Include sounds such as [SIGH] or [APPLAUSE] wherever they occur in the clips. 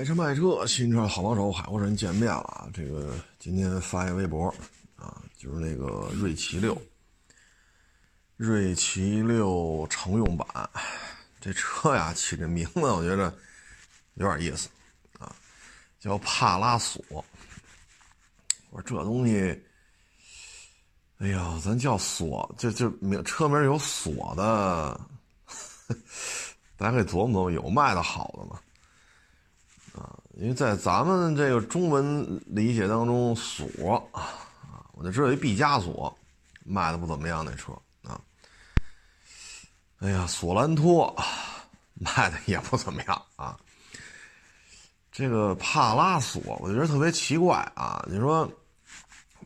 买车卖车，新车好帮手，海沃人见面了啊。这个今天发一微博啊，就是那个锐奇六，锐奇六乘用版，这车呀起这名字我觉得有点意思啊，叫帕拉索。我说这东西，哎呀，咱叫锁，这这名车名有锁的，大家可以琢磨琢磨，有卖的好的吗？啊，因为在咱们这个中文理解当中，锁啊，我就知道一毕加索卖的不怎么样那车啊。哎呀，索兰托卖的也不怎么样啊。这个帕拉索，我觉得特别奇怪啊。你说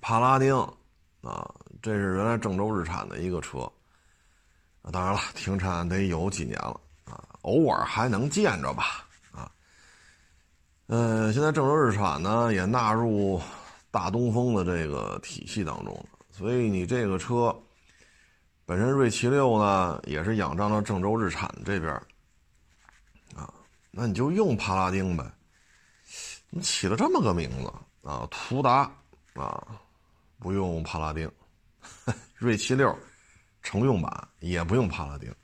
帕拉丁啊，这是原来郑州日产的一个车，当然了，停产得有几年了啊，偶尔还能见着吧。嗯，现在郑州日产呢也纳入大东风的这个体系当中了，所以你这个车本身锐奇六呢也是仰仗着郑州日产这边啊，那你就用帕拉丁呗，你起了这么个名字啊？途达啊，不用帕拉丁，[LAUGHS] 锐奇六乘用版也不用帕拉丁。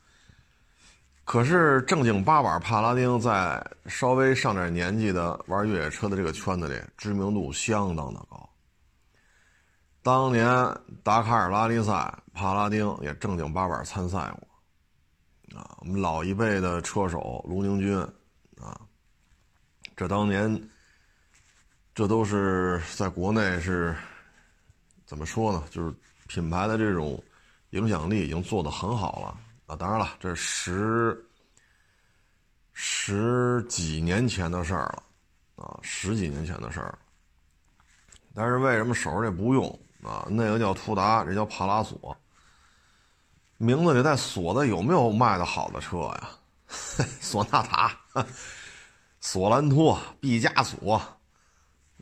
可是正经八百帕拉丁在稍微上点年纪的玩越野车的这个圈子里，知名度相当的高。当年达喀尔拉力赛，帕拉丁也正经八百参赛过。啊，我们老一辈的车手卢宁军，啊，这当年，这都是在国内是，怎么说呢？就是品牌的这种影响力已经做得很好了。啊，当然了，这十十几年前的事儿了，啊，十几年前的事儿。但是为什么手上这不用啊？那个叫途达，这叫帕拉索，名字里带“索”的有没有卖的好的车呀？[LAUGHS] 索纳塔、索兰托、毕加索，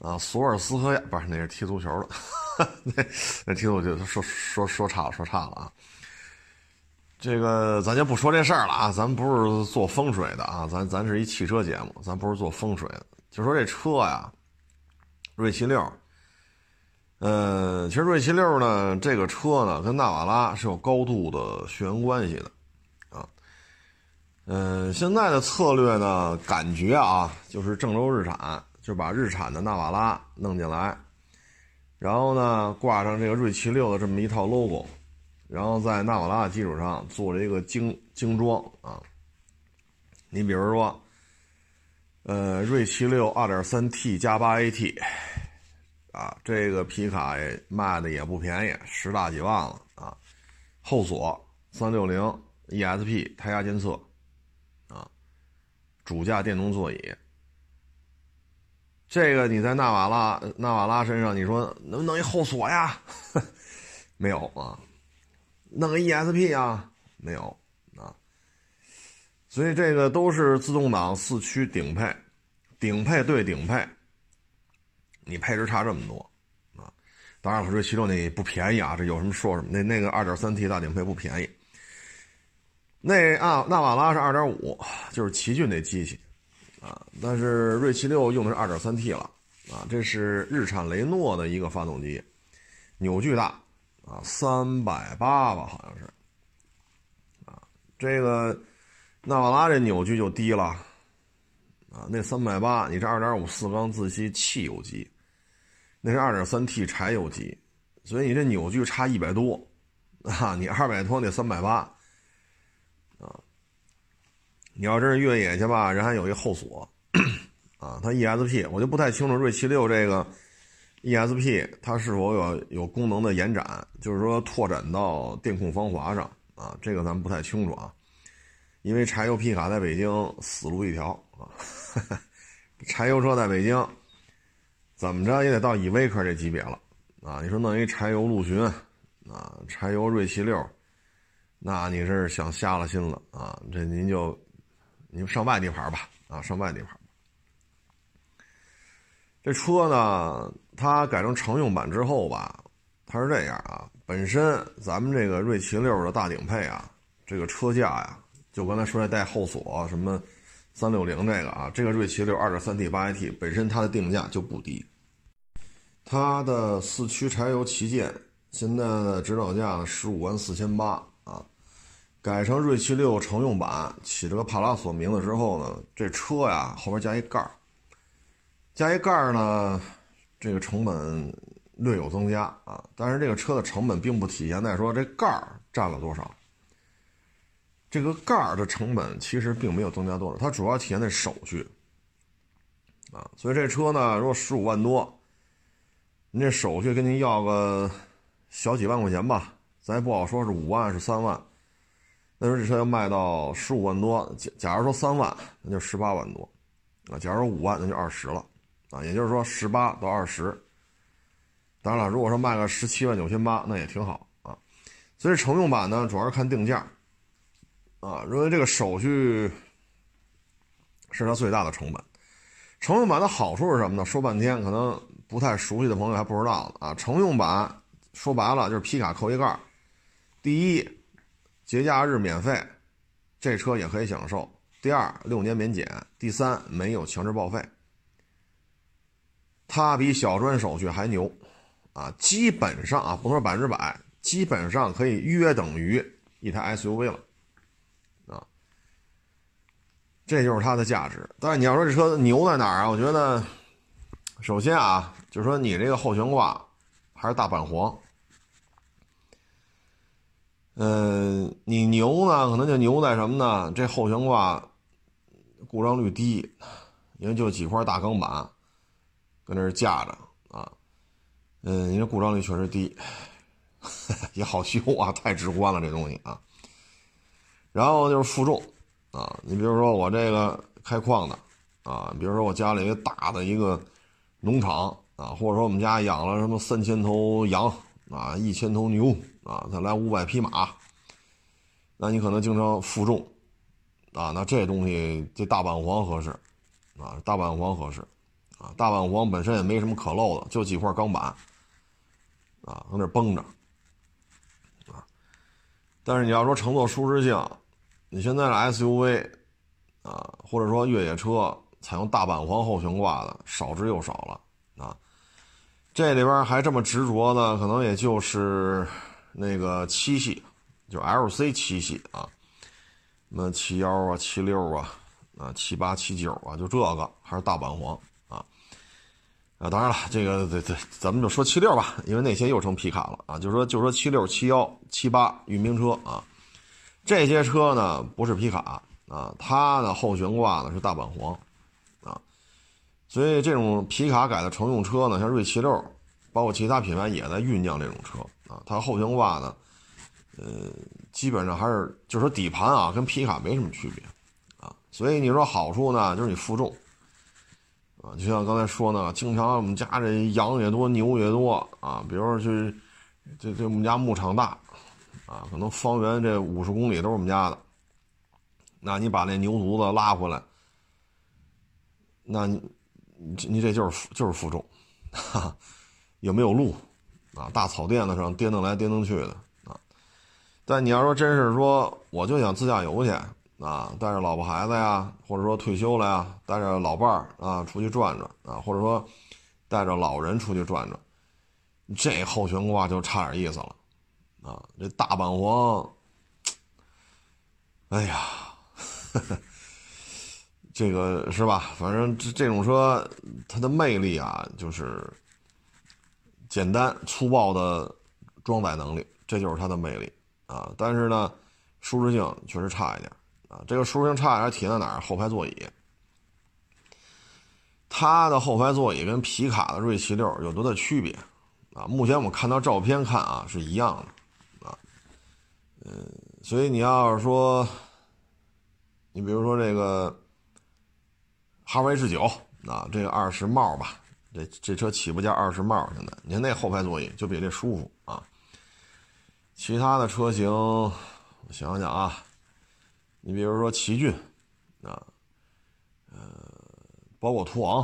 啊，索尔斯克亚不是那是踢足球的，[LAUGHS] 那那踢足球说说说差了，说差了啊。这个咱就不说这事儿了啊，咱不是做风水的啊，咱咱是一汽车节目，咱不是做风水的。就说这车呀，锐奇六，呃，其实锐奇六呢，这个车呢跟纳瓦拉是有高度的血缘关系的，啊，嗯，现在的策略呢，感觉啊，就是郑州日产就把日产的纳瓦拉弄进来，然后呢挂上这个锐奇六的这么一套 logo。然后在纳瓦拉的基础上做了一个精精装啊，你比如说，呃，锐奇六 2.3T 加 8AT，啊，这个皮卡也卖的也不便宜，十大几万了啊，后锁360 ESP 胎压监测，啊，主驾电动座椅，这个你在纳瓦拉纳瓦拉身上，你说能不能一后锁呀？[LAUGHS] 没有啊。弄个 ESP 啊，没有啊，所以这个都是自动挡四驱顶配，顶配对顶配，你配置差这么多啊！当然，我说其中那不便宜啊，这有什么说什么。那那个 2.3T 大顶配不便宜，那啊纳瓦拉是2.5，就是奇骏那机器啊，但是锐奇六用的是 2.3T 了啊，这是日产雷诺的一个发动机，扭矩大。啊，三百八吧，好像是。啊，这个纳瓦拉这扭矩就低了。啊，那三百八，你这二点五四缸自吸汽油机，那是二点三 T 柴油机，所以你这扭矩差一百多。啊，你二百多，那三百八。啊，你要真是越野去吧，人还有一后锁。[COUGHS] 啊，它 ESP，我就不太清楚锐奇六这个。ESP 它是否有有功能的延展，就是说拓展到电控防滑上啊？这个咱们不太清楚啊，因为柴油皮卡在北京死路一条啊，[LAUGHS] 柴油车在北京怎么着也得到依维柯这级别了啊！你说弄一柴油陆巡啊，柴油锐奇六，那你是想瞎了心了啊？这您就您上外地牌吧啊，上外地牌。这车呢，它改成乘用版之后吧，它是这样啊。本身咱们这个锐奇六的大顶配啊，这个车架呀，就刚才说的带后锁，什么三六零这个啊，这个锐奇六二点三 T 八 AT 本身它的定价就不低，它的四驱柴油旗舰现在的指导价呢十五万四千八啊，改成锐奇六乘用版，起这个帕拉索名字之后呢，这车呀后边加一盖儿，加一盖儿呢，这个成本略有增加啊，但是这个车的成本并不体现在说这盖儿占了多少。这个盖儿的成本其实并没有增加多少，它主要体现在手续，啊，所以这车呢，如果十五万多，您这手续跟您要个小几万块钱吧，咱也不好说是五万是三万，那时候这车要卖到十五万多，假假如说三万，那就十八万多，啊，假如说五万，那就二十了，啊，也就是说十八到二十，当然了，如果说卖个十七万九千八，那也挺好啊，所以乘用版呢，主要是看定价。啊，认为这个手续是它最大的成本。乘用版的好处是什么呢？说半天可能不太熟悉的朋友还不知道呢。啊，乘用版说白了就是皮卡扣一盖第一，节假日免费，这车也可以享受；第二，六年免检；第三，没有强制报废。它比小专手续还牛，啊，基本上啊，不能说百分之百，基本上可以约等于一台 SUV 了。啊这就是它的价值，但是你要说这车牛在哪儿啊？我觉得，首先啊，就是说你这个后悬挂还是大板簧，嗯，你牛呢，可能就牛在什么呢？这后悬挂故障率低，因为就几块大钢板搁那儿架着啊，嗯，因为故障率确实低，[LAUGHS] 也好修啊，太直观了这东西啊。然后就是负重。啊，你比如说我这个开矿的，啊，比如说我家里大的一个农场啊，或者说我们家养了什么三千头羊啊，一千头牛啊，再来五百匹马，那你可能经常负重，啊，那这东西这大板簧合适，啊，大板簧合适，啊，大板簧本身也没什么可漏的，就几块钢板，啊，搁那绷着，啊，但是你要说乘坐舒适性。你现在的 SUV，啊，或者说越野车采用大板簧后悬挂的少之又少了啊。这里边还这么执着的，可能也就是那个七系，就 LC 七系啊，什么七幺啊、七六啊、啊七八、七九啊，就这个还是大板簧啊。当然了，这个这这咱们就说七六吧，因为那些又成皮卡了啊。就说就说七六、七幺、七八运兵车啊。这些车呢不是皮卡啊，它的后悬挂呢是大板簧，啊，所以这种皮卡改的乘用车呢，像锐气六，包括其他品牌也在酝酿这种车啊。它后悬挂呢，呃，基本上还是就是说底盘啊跟皮卡没什么区别啊。所以你说好处呢，就是你负重就像刚才说呢，经常我们家这羊也多，牛也多啊，比如说去这这我们家牧场大。啊，可能方圆这五十公里都是我们家的，那你把那牛犊子拉回来，那你你这就是就是负重，哈，有没有路啊？大草甸子上颠腾来颠腾去的啊。但你要说真是说，我就想自驾游去啊，带着老婆孩子呀，或者说退休了呀，带着老伴儿啊出去转转啊，或者说带着老人出去转转，这后悬挂就差点意思了。啊，这大板簧，哎呀，[LAUGHS] 这个是吧？反正这这种车，它的魅力啊，就是简单粗暴的装载能力，这就是它的魅力啊。但是呢，舒适性确实差一点啊。这个舒适性差点体现在哪儿？后排座椅，它的后排座椅跟皮卡的锐气六有多大区别啊？目前我们看到照片看啊，是一样的。啊嗯，所以你要是说，你比如说这个哈弗 H 九啊，这个二十帽吧，这这车起步价二十帽，现在你看那后排座椅就比这舒服啊。其他的车型，我想想啊，你比如说奇骏啊，呃，包括途昂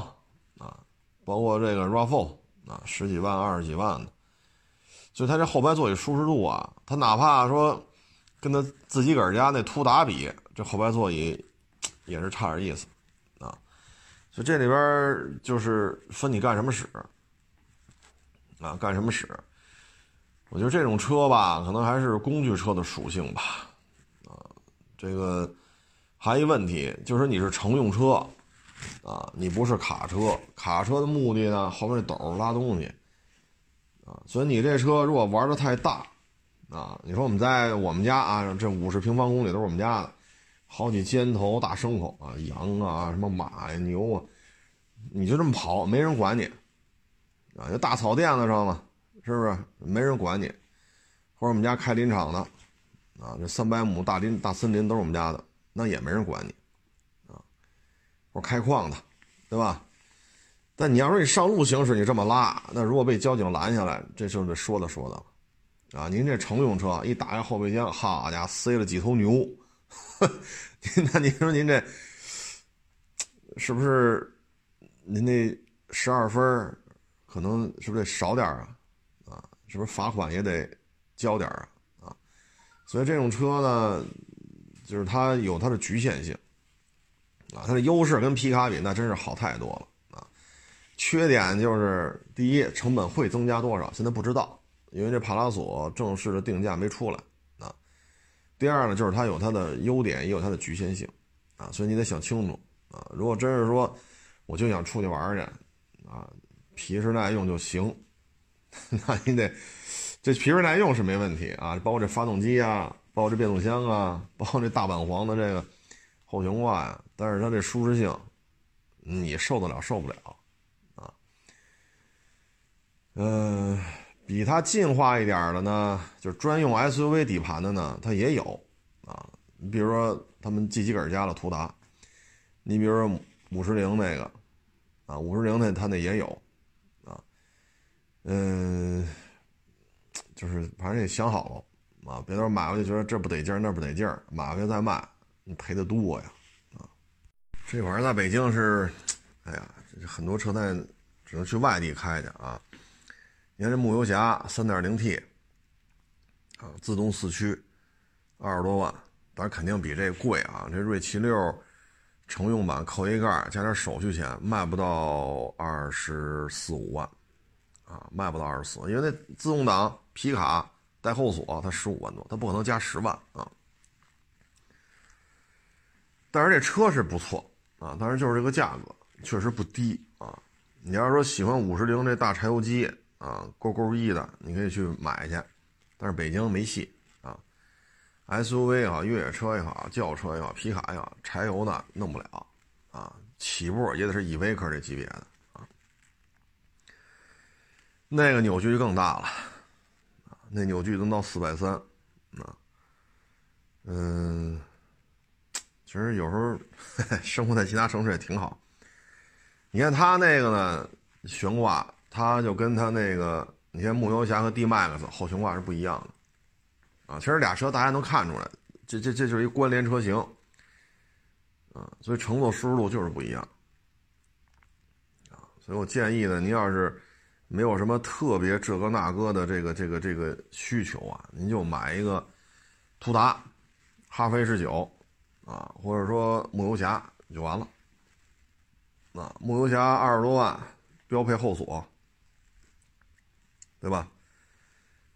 啊，包括这个 RAV4 啊，十几万、二十几万的，就它这后排座椅舒适度啊，它哪怕说。跟他自己个儿家那途达比，这后排座椅也是差点意思啊。所以这里边就是分你干什么使啊，干什么使。我觉得这种车吧，可能还是工具车的属性吧，这个还一问题就是你是乘用车，啊，你不是卡车，卡车的目的呢，后面这斗拉东西，啊，所以你这车如果玩的太大，啊，你说我们在我们家啊，这五十平方公里都是我们家的，好几千头大牲口啊，羊啊，什么马呀、牛啊，你就这么跑，没人管你，啊，就大草甸子上嘛。是不是没人管你？或者我们家开林场的，啊，这三百亩大林大森林都是我们家的，那也没人管你，啊，我开矿的，对吧？但你要说你上路行驶，你这么拉，那如果被交警拦下来，这就得说的说的了，啊，您这乘用车一打开后备箱，好家伙，塞了几头牛，[LAUGHS] 那您说您这是不是您那十二分可能是不是得少点啊啊？是不是罚款也得交点啊？所以这种车呢，就是它有它的局限性啊。它的优势跟皮卡比那真是好太多了啊。缺点就是第一，成本会增加多少？现在不知道，因为这帕拉索正式的定价没出来啊。第二呢，就是它有它的优点，也有它的局限性啊。所以你得想清楚啊。如果真是说我就想出去玩去啊，皮实耐用就行。[LAUGHS] 那你得，这皮实耐用是没问题啊，包括这发动机啊，包括这变速箱啊，包括这大板簧的这个后悬挂呀，但是它这舒适性，你受得了受不了啊？嗯，比它进化一点的呢，就是专用 SUV 底盘的呢，它也有啊。你比如说他们 G 级杆加了途达，你比如说五十铃那个啊，五十铃那它那也有啊。嗯，就是反正也想好了啊，别到时候买回去觉得这不得劲儿那不得劲儿，买回去再卖，你赔的多呀啊！这玩意儿在北京是，哎呀，很多车在只能去外地开去啊。你看这牧游侠 3.0T 啊，自动四驱，二十多万，当然肯定比这贵啊。这锐奇六乘用版扣一盖加点手续钱，卖不到二十四五万。啊，卖不到二十四，因为那自动挡皮卡带后锁，它十五万多，它不可能加十万啊。但是这车是不错啊，但是就是这个价格确实不低啊。你要是说喜欢五十铃这大柴油机啊，勾勾一的，你可以去买去。但是北京没戏啊，SUV 也好，越野车也好，轿车也好，皮卡也好，柴油的弄不了啊，起步也得是依维柯这级别的。那个扭矩就更大了，那扭矩能到四百三，啊，嗯，其实有时候 [LAUGHS] 生活在其他城市也挺好。你看它那个呢，悬挂，它就跟它那个，你看牧游侠和 D Max 后悬挂是不一样的，啊，其实俩车大家能看出来，这这这就是一关联车型，啊，所以乘坐舒适度就是不一样，啊，所以我建议呢，您要是。没有什么特别这个那个的这个这个这个需求啊，您就买一个途达、哈弗 H 九啊，或者说牧游侠就完了。啊牧游侠二十多万，标配后锁，对吧？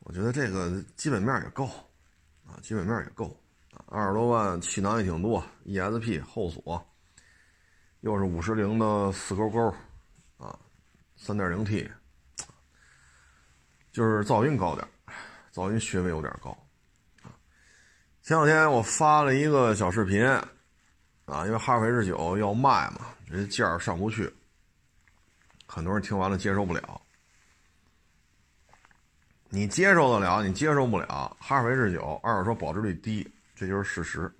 我觉得这个基本面也够啊，基本面也够啊，二十多万气囊也挺多，ESP 后锁，又是五十铃的四勾勾啊，三点零 T。就是噪音高点噪音穴位有点高，啊，前两天我发了一个小视频，啊，因为哈弗 H 九要卖嘛，这价儿上不去，很多人听完了接受不了。你接受得了，你接受不了，哈弗 H 九二手车保值率低，这就是事实，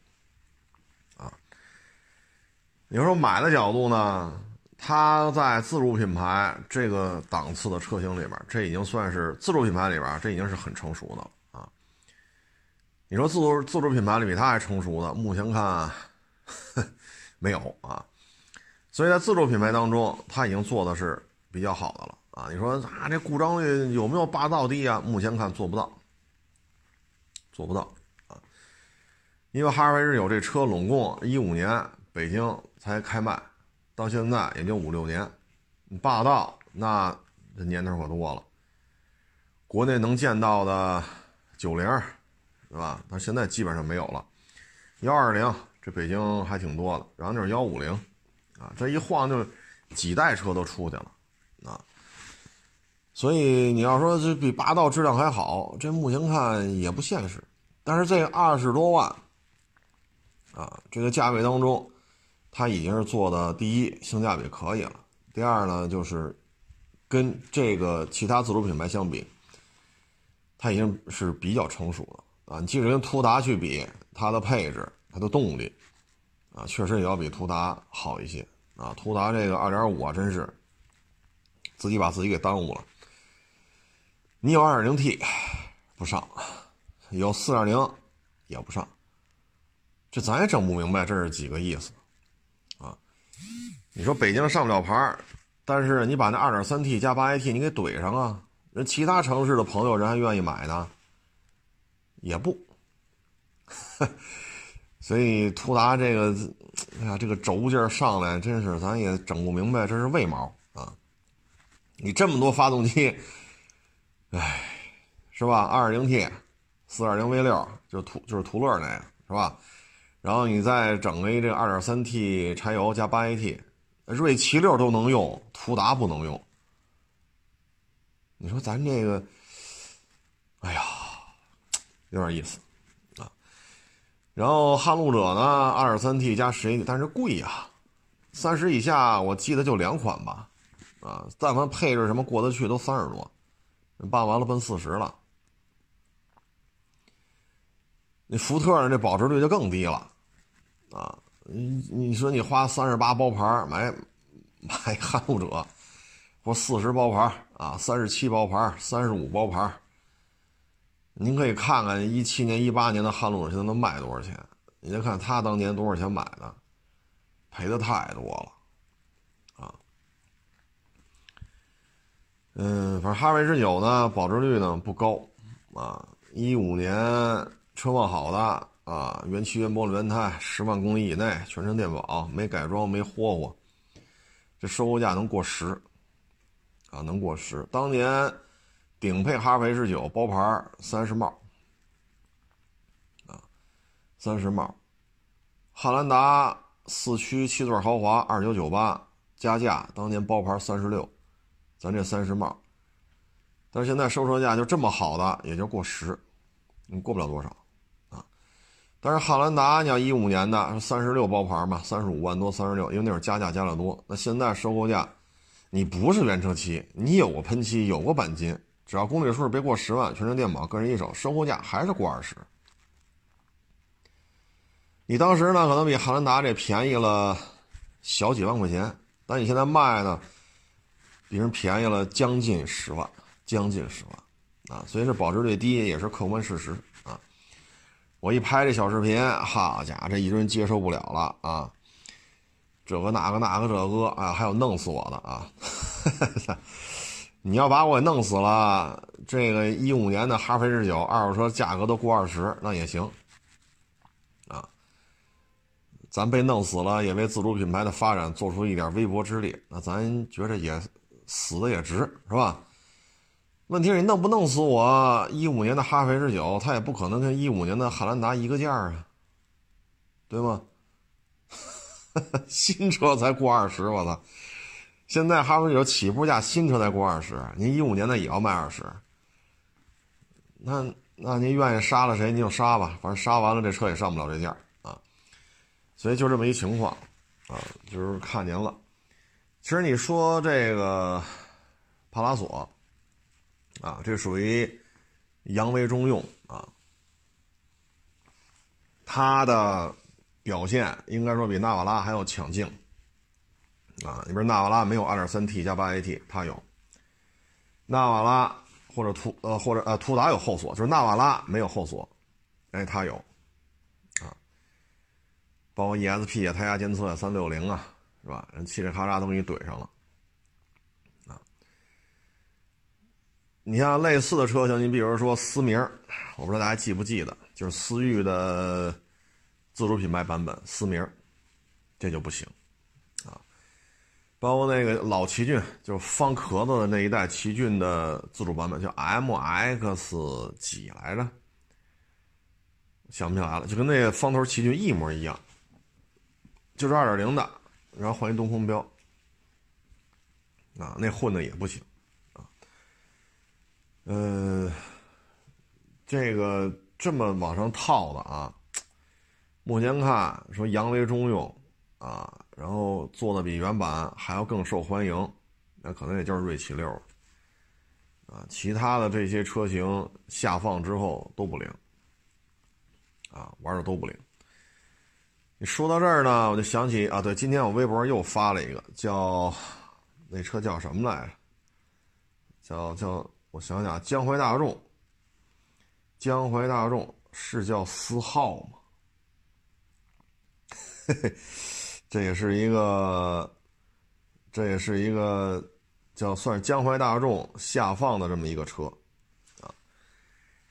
啊，你说买的角度呢？它在自主品牌这个档次的车型里边，这已经算是自主品牌里边，这已经是很成熟的了啊。你说自主自主品牌里比它还成熟的，目前看 [LAUGHS] 没有啊。所以在自主品牌当中，它已经做的是比较好的了啊。你说啊，这故障率有没有霸道低啊？目前看做不到，做不到啊。因为哈弗 H 有这车拢共一五年。北京才开卖，到现在也就五六年。霸道那这年头可多了，国内能见到的九零，对吧？但现在基本上没有了。幺二零这北京还挺多的，然后就是幺五零，啊，这一晃就几代车都出去了，啊。所以你要说这比霸道质量还好，这目前看也不现实。但是这二十多万，啊，这个价位当中，它已经是做的第一性价比可以了。第二呢，就是跟这个其他自主品牌相比，它已经是比较成熟了啊。你即使跟途达去比，它的配置、它的动力，啊，确实也要比途达好一些啊。途达这个二点五啊，真是自己把自己给耽误了。你有二点零 T 不上。有四点零也不上，这咱也整不明白这是几个意思？你说北京上不了牌但是你把那二点三 T 加八 AT 你给怼上啊？人其他城市的朋友人还愿意买呢，也不。[LAUGHS] 所以途达这个，哎呀，这个轴劲上来，真是咱也整不明白这是为毛啊？你这么多发动机，哎，是吧？二点零 T。四点零 V 六就途就是途乐那个是吧？然后你再整个一这个二点三 T 柴油加八 AT，锐奇六都能用，途达不能用。你说咱这个，哎呀，有点意思啊。然后撼路者呢，二三 T 加十 AT，但是贵呀，三十以下我记得就两款吧，啊，但凡配置什么过得去都三十多，办完了奔四十了。那福特？这保值率就更低了，啊，你你说你花三十八包牌买买撼路者，或四十包牌啊，三十七包牌，三十五包牌，您可以看看一七年、一八年的撼路者现在能卖多少钱？你再看他当年多少钱买的，赔的太多了，啊，嗯，反正哈弗 H 九呢，保值率呢不高，啊，一五年。车况好的啊，原漆原玻璃轮胎，十万公里以内，全程电保，没改装，没霍霍，这收购价能过十，啊，能过十。当年顶配哈弗 H 九包牌三十帽，啊，三十帽。汉兰达四驱七座豪华二九九八加价，当年包牌三十六，咱这三十帽。但是现在收车价就这么好的，也就过十，你过不了多少。但是汉兰达，你要一五年的三十六包牌嘛，三十五万多，三十六，因为那会儿加价加的多。那现在收购价，你不是原车漆，你有过喷漆，有过钣金，只要公里数别过十万，全程电保，个人一手，收购价还是过二十。你当时呢，可能比汉兰达这便宜了小几万块钱，但你现在卖呢，比人便宜了将近十万，将近十万啊！所以这保值率低也是客观事实。我一拍这小视频，好家伙，这一堆人接受不了了啊！这个那个那个这个啊，还有弄死我的啊！[LAUGHS] 你要把我给弄死了，这个一五年的哈弗 H 九二手车价格都过二十，那也行啊。咱被弄死了，也为自主品牌的发展做出一点微薄之力，那咱觉着也死的也值，是吧？问题是你弄不弄死我？一五年的哈弗 H 九，它也不可能跟一五年的汉兰达一个价啊，对吗？[LAUGHS] 新车才过二十，我操！现在哈弗 H 九起步价新车才过二十，您一五年的也要卖二十，那那您愿意杀了谁您就杀吧，反正杀完了这车也上不了这价啊。所以就这么一情况啊，就是看您了。其实你说这个帕拉索。啊，这属于扬威中用啊，它的表现应该说比纳瓦拉还要抢镜啊。你比如纳瓦拉没有 2.3T 加 8AT，它有；纳瓦拉或者途呃或者呃途达有后锁，就是纳瓦拉没有后锁，哎，它有啊。包括 ESP 啊、胎压监测啊、360啊，是吧？人嘁哩咔喳都给你怼上了。你像类似的车型，你比如说思明，我不知道大家记不记得，就是思域的自主品牌版本思明，这就不行啊。包括那个老奇骏，就是方壳子的那一代奇骏的自主版本，叫 MX 几来着？想不起来了，就跟那个方头奇骏一模一样，就是二点零的，然后换一东风标，啊，那混的也不行，呃，这个这么往上套的啊，目前看说扬威中用，啊，然后做的比原版还要更受欢迎，那可能也就是锐七六，啊，其他的这些车型下放之后都不灵。啊，玩的都不灵。你说到这儿呢，我就想起啊，对，今天我微博又发了一个，叫那车叫什么来着？叫叫我想想，江淮大众。江淮大众是叫思浩吗？嘿嘿，这也是一个，这也是一个叫算是江淮大众下放的这么一个车。啊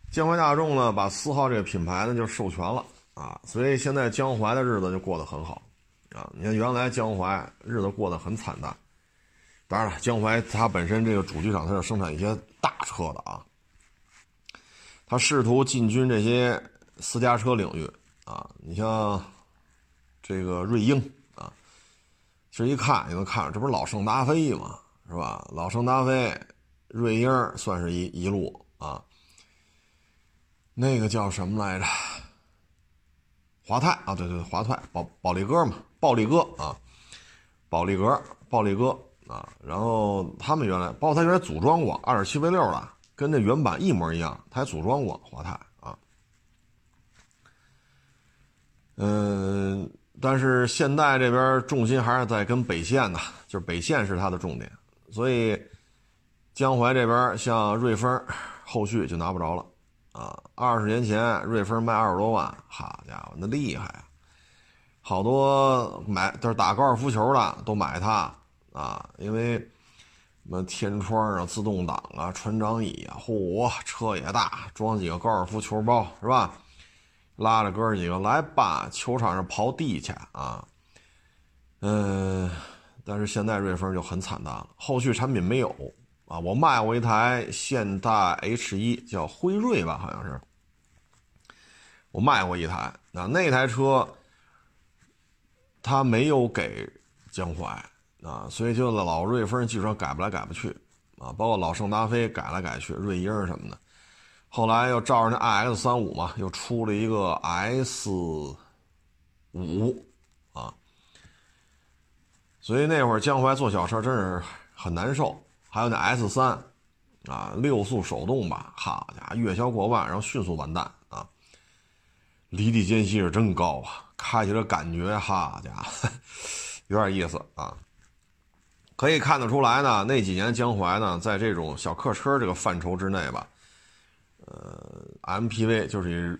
江淮大众呢，把思浩这个品牌呢就授权了啊，所以现在江淮的日子就过得很好啊。你看原来江淮日子过得很惨淡，当然了，江淮它本身这个主机厂它是生产一些大车的啊，他试图进军这些私家车领域啊。你像这个瑞鹰啊，其实一看你能看，这不是老圣达菲吗？是吧？老圣达菲、瑞鹰算是一一路啊。那个叫什么来着？华泰啊，对对，华泰宝宝利哥嘛，暴力哥啊，宝利哥，暴力哥啊。然后他们原来，包括他原来组装过二点七 V 六的，跟这原版一模一样，他还组装过华泰啊。嗯，但是现代这边重心还是在跟北线呢，就是北线是它的重点，所以江淮这边像瑞风，后续就拿不着了。啊，二十年前瑞风卖二十多万，好家伙，那厉害啊！好多买都是打高尔夫球的都买它啊，因为什么天窗啊、自动挡啊、船长椅啊，嚯，车也大，装几个高尔夫球包是吧？拉着哥几个来吧，球场上刨地去啊！嗯，但是现在瑞风就很惨淡了，后续产品没有。啊，我卖过一台现代 H 一，叫辉瑞吧，好像是。我卖过一台，那那台车，他没有给江淮啊，所以就老瑞风技术上改不来改不去啊，包括老圣达菲改来改去，瑞鹰什么的，后来又照着那 iX 三五嘛，又出了一个 S 五啊，所以那会儿江淮做小车真是很难受。还有那 S 三，啊，六速手动吧，好家伙，月销过万，然后迅速完蛋啊！离地间隙是真高啊，开起来感觉，哈家伙，[LAUGHS] 有点意思啊。可以看得出来呢，那几年江淮呢，在这种小客车这个范畴之内吧，呃，MPV 就是以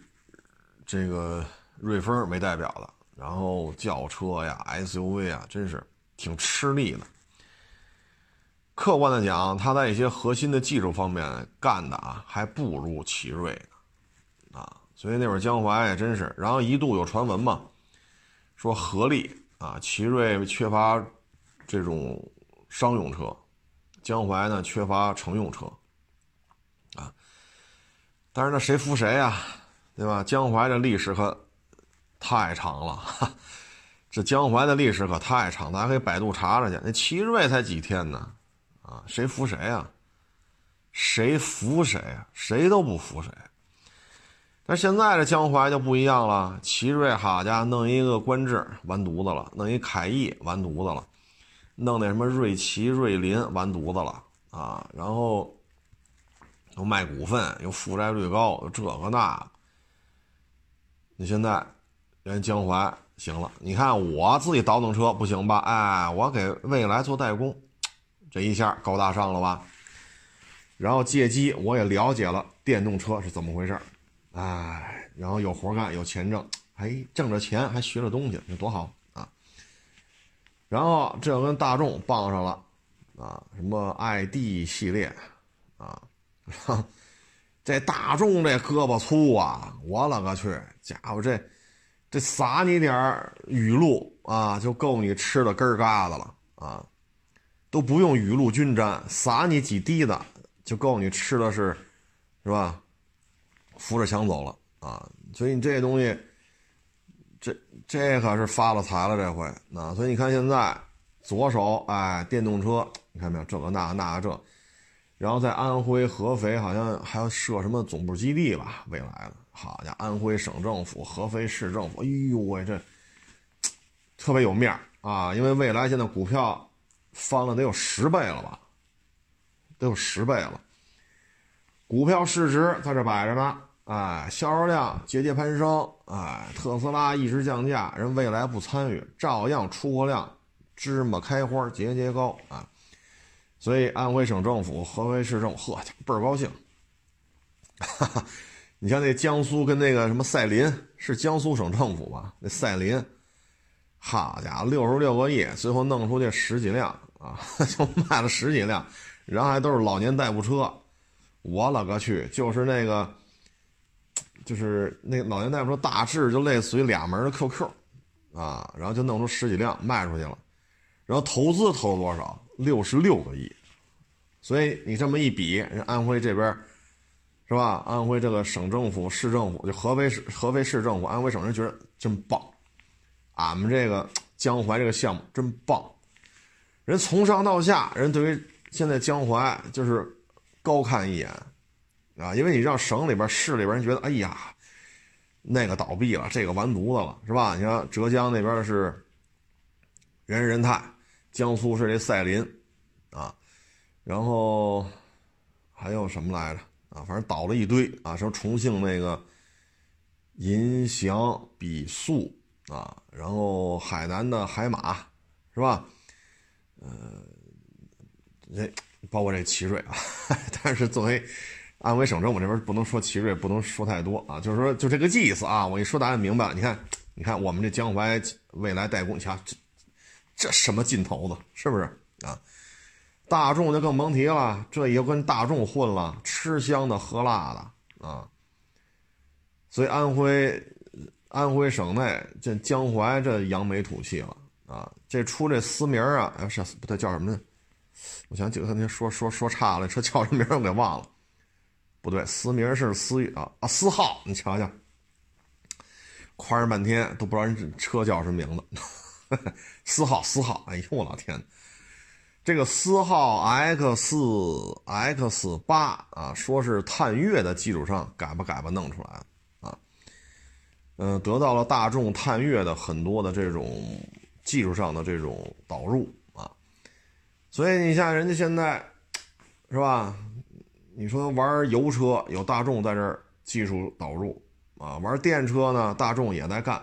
这个瑞风为代表的，然后轿车呀、SUV 啊，真是挺吃力的。客观的讲，它在一些核心的技术方面干的啊，还不如奇瑞呢，啊，所以那会儿江淮也真是，然后一度有传闻嘛，说合力啊，奇瑞缺乏这种商用车，江淮呢缺乏乘用车，啊，但是那谁服谁呀，对吧？江淮这历史可太长了，这江淮的历史可太长，大家可以百度查查去，那奇瑞才几天呢？啊，谁服谁啊？谁服谁啊？谁都不服谁。但现在这江淮就不一样了，奇瑞好家伙，弄一个观致完犊子了，弄一凯翼完犊子了，弄那什么瑞奇、瑞麟完犊子了啊！然后又卖股份，又负债率高，又这个那。你现在人江淮行了，你看我自己倒腾车不行吧？哎，我给未来做代工。这一下高大上了吧？然后借机我也了解了电动车是怎么回事哎，然后有活干，有钱挣，哎，挣着钱还学了东西，那多好！然后这跟大众傍上了啊，什么 ID 系列啊，这大众这胳膊粗啊，我勒个去，家伙这这撒你点儿雨露啊，就够你吃的根儿疙瘩了啊，都不用雨露均沾，撒你几滴子就够你吃的是，是吧？扶着墙走了啊，所以你这东西，这这可是发了财了这回啊！所以你看现在左手哎，电动车，你看没有？这个那那个这，然后在安徽合肥好像还要设什么总部基地吧？未来的，好家伙，安徽省政府、合肥市政府，哎呦喂，这特别有面啊！因为未来现在股票翻了得有十倍了吧？得有十倍了，股票市值在这摆着呢。哎，销售量节节攀升，哎，特斯拉一直降价，人未来不参与，照样出货量芝麻开花节节高啊！所以安徽省政府、合肥市政府，呵，倍儿高兴。[LAUGHS] 哈哈，你像那江苏跟那个什么赛麟，是江苏省政府吧？那赛麟，好家伙，六十六个亿，最后弄出去十几辆啊，[LAUGHS] 就卖了十几辆，然后还都是老年代步车，我勒个去，就是那个。就是那老年代步说大致就类似于俩门的 QQ，啊，然后就弄出十几辆卖出去了，然后投资投了多少？六十六个亿，所以你这么一比，人安徽这边是吧？安徽这个省政府、市政府，就合肥市、合肥市政府、安徽省人觉得真棒，俺们这个江淮这个项目真棒，人从上到下，人对于现在江淮就是高看一眼。啊，因为你让省里边、市里边人觉得，哎呀，那个倒闭了，这个完犊子了，是吧？你看浙江那边是人人泰，江苏是这赛麟，啊，然后还有什么来着？啊，反正倒了一堆啊，什么重庆那个银翔比速啊，然后海南的海马，是吧？呃，这包括这奇瑞啊，[LAUGHS] 但是作为。安徽省政府这边不能说奇瑞，不能说太多啊，就是说就这个意思啊。我一说大家明白了。你看，你看我们这江淮未来代工，你瞧这这什么劲头子，是不是啊？大众就更甭提了，这也跟大众混了，吃香的喝辣的啊。所以安徽安徽省内这江淮这扬眉吐气了啊。这出这私名啊，哎是不对，叫什么呢？我想几个天说说说差了，这叫什么名我给忘了。不对，思名是思啊啊思浩，你瞧瞧，夸人半天都不知道人车叫什么名字，思浩思浩，哎呦我老天，这个思浩 X X 八啊，说是探岳的基础上改吧改吧弄出来啊，嗯，得到了大众探岳的很多的这种技术上的这种导入啊，所以你像人家现在是吧？你说玩油车有大众在这儿技术导入啊，玩电车呢大众也在干，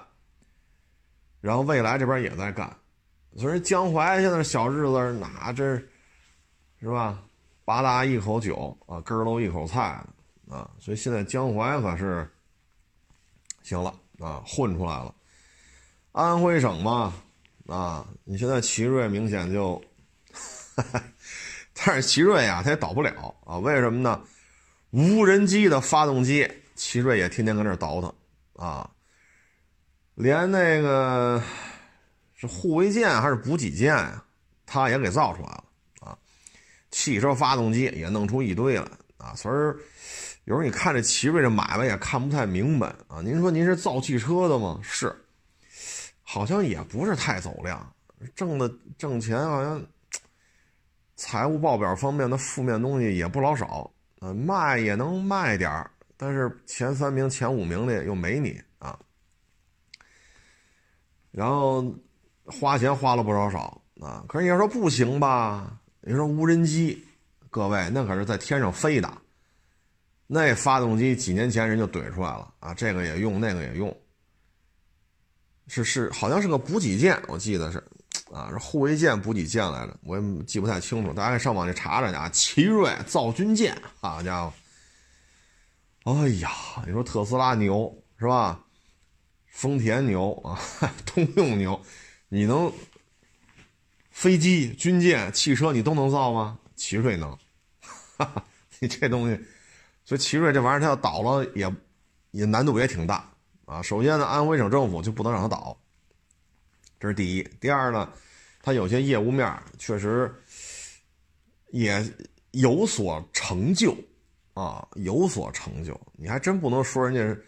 然后蔚来这边也在干，所以江淮现在小日子哪这，是吧？吧嗒一口酒啊，根儿都一口菜啊，所以现在江淮可是行了啊，混出来了。安徽省嘛啊，你现在奇瑞明显就。但是奇瑞啊，它也倒不了啊？为什么呢？无人机的发动机，奇瑞也天天搁那倒腾啊，连那个是护卫舰还是补给舰呀，它也给造出来了啊。汽车发动机也弄出一堆了啊。所以有时候你看这奇瑞这买卖也看不太明白啊。您说您是造汽车的吗？是，好像也不是太走量，挣的挣钱好像。财务报表方面的负面东西也不老少，呃，卖也能卖点儿，但是前三名、前五名的又没你啊。然后花钱花了不少少啊，可是你要说不行吧？你说无人机，各位那可是在天上飞的，那发动机几年前人就怼出来了啊，这个也用，那个也用，是是，好像是个补给舰，我记得是。啊，是护卫舰、补给舰来着，我也记不太清楚，大家可以上网去查查去啊。奇瑞造军舰，好家伙！哎呀，你说特斯拉牛是吧？丰田牛啊，[LAUGHS] 通用牛，你能飞机、军舰、汽车你都能造吗？奇瑞能，哈哈，你这东西，所以奇瑞这玩意儿它要倒了也也难度也挺大啊。首先呢，安徽省政府就不能让它倒，这是第一。第二呢，它有些业务面确实也有所成就啊，有所成就。你还真不能说人家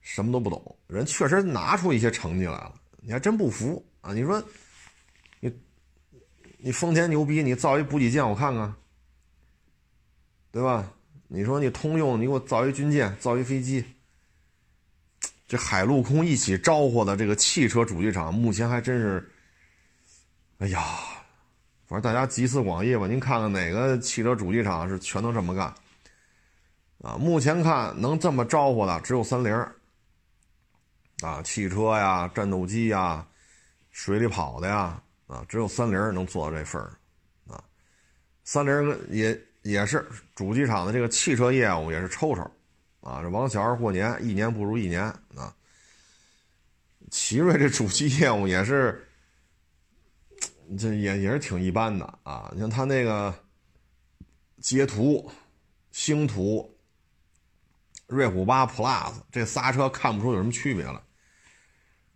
什么都不懂，人确实拿出一些成绩来了，你还真不服啊？你说你你丰田牛逼，你造一补给舰我看看，对吧？你说你通用，你给我造一军舰，造一飞机，这海陆空一起招呼的这个汽车主机厂，目前还真是，哎呀，反正大家集思广益吧。您看看哪个汽车主机厂是全都这么干？啊，目前看能这么招呼的只有三菱。啊，汽车呀，战斗机呀，水里跑的呀，啊，只有三菱能做到这份儿，啊，三菱也。也是主机厂的这个汽车业务也是抽抽，啊，这王小二过年，一年不如一年啊。奇瑞这主机业务也是，这也也是挺一般的啊。你像他那个捷途、星途、瑞虎八 Plus 这仨车看不出有什么区别来，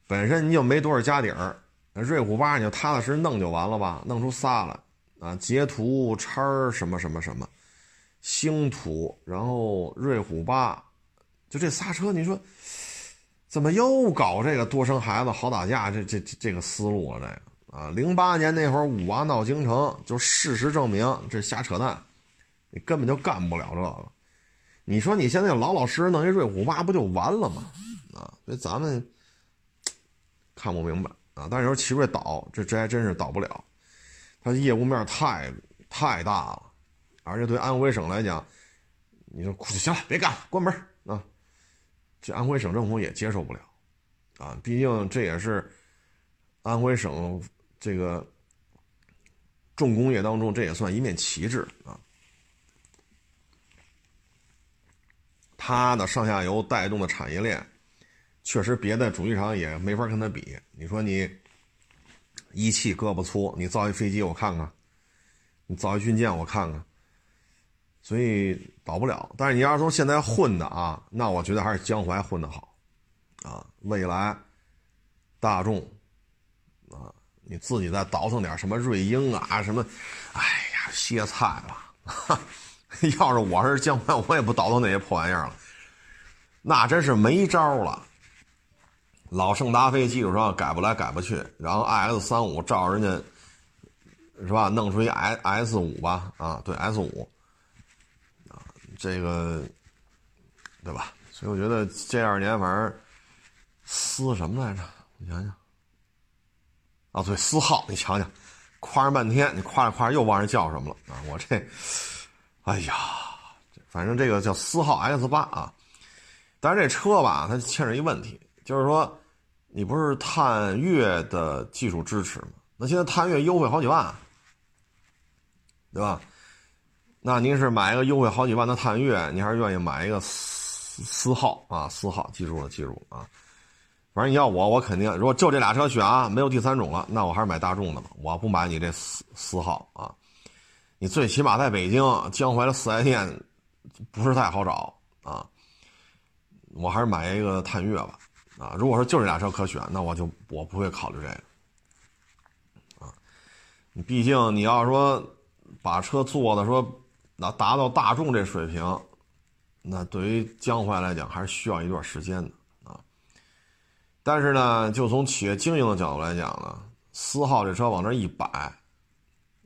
本身你就没多少家底儿，瑞虎八你就踏踏实实弄就完了吧，弄出仨来。啊，捷途叉什么什么什么，星途，然后瑞虎八，就这仨车，你说怎么又搞这个多生孩子好打架？这这这个思路啊，这个啊，零八年那会儿五娃闹京城，就事实证明这瞎扯淡，你根本就干不了这个。你说你现在老老实实弄一瑞虎八不就完了吗？啊，所以咱们看不明白啊。但是说奇瑞倒，这这还真是倒不了。它业务面太太大了，而且对安徽省来讲，你说行了，别干了，关门啊！这安徽省政府也接受不了啊，毕竟这也是安徽省这个重工业当中，这也算一面旗帜啊。它的上下游带动的产业链，确实别的主机厂也没法跟它比。你说你。一汽胳膊粗，你造一飞机我看看，你造一军舰我看看，所以倒不了。但是你要是说现在混的啊，那我觉得还是江淮混的好，啊，未来大众啊，你自己再倒腾点什么瑞鹰啊什么，哎呀，歇菜了。[LAUGHS] 要是我是江淮，我也不倒腾那些破玩意儿了，那真是没招了。老圣达菲基础上改不来改不去，然后 i s 三五照人家是吧，弄出一 S S 五吧，啊，对 S 五，这个对吧？所以我觉得这二年反正思什么来着？我想想，啊，对，思浩，你瞧瞧，夸上半天，你夸着夸着又忘人叫什么了啊？我这，哎呀，反正这个叫思浩 X 八啊，但是这车吧，它牵扯一问题，就是说。你不是探岳的技术支持吗？那现在探岳优惠好几万，对吧？那您是买一个优惠好几万的探岳，你还是愿意买一个思思浩啊？思浩，记住了，记住了啊！反正你要我，我肯定如果就这俩车选啊，没有第三种了，那我还是买大众的吧。我不买你这思思浩啊！你最起码在北京江淮的四 S 店不是太好找啊，我还是买一个探岳吧。啊，如果说就这俩车可选，那我就我不会考虑这个。啊，你毕竟你要说把车做的说那达到大众这水平，那对于江淮来讲还是需要一段时间的啊。但是呢，就从企业经营的角度来讲呢，思浩这车往那一摆，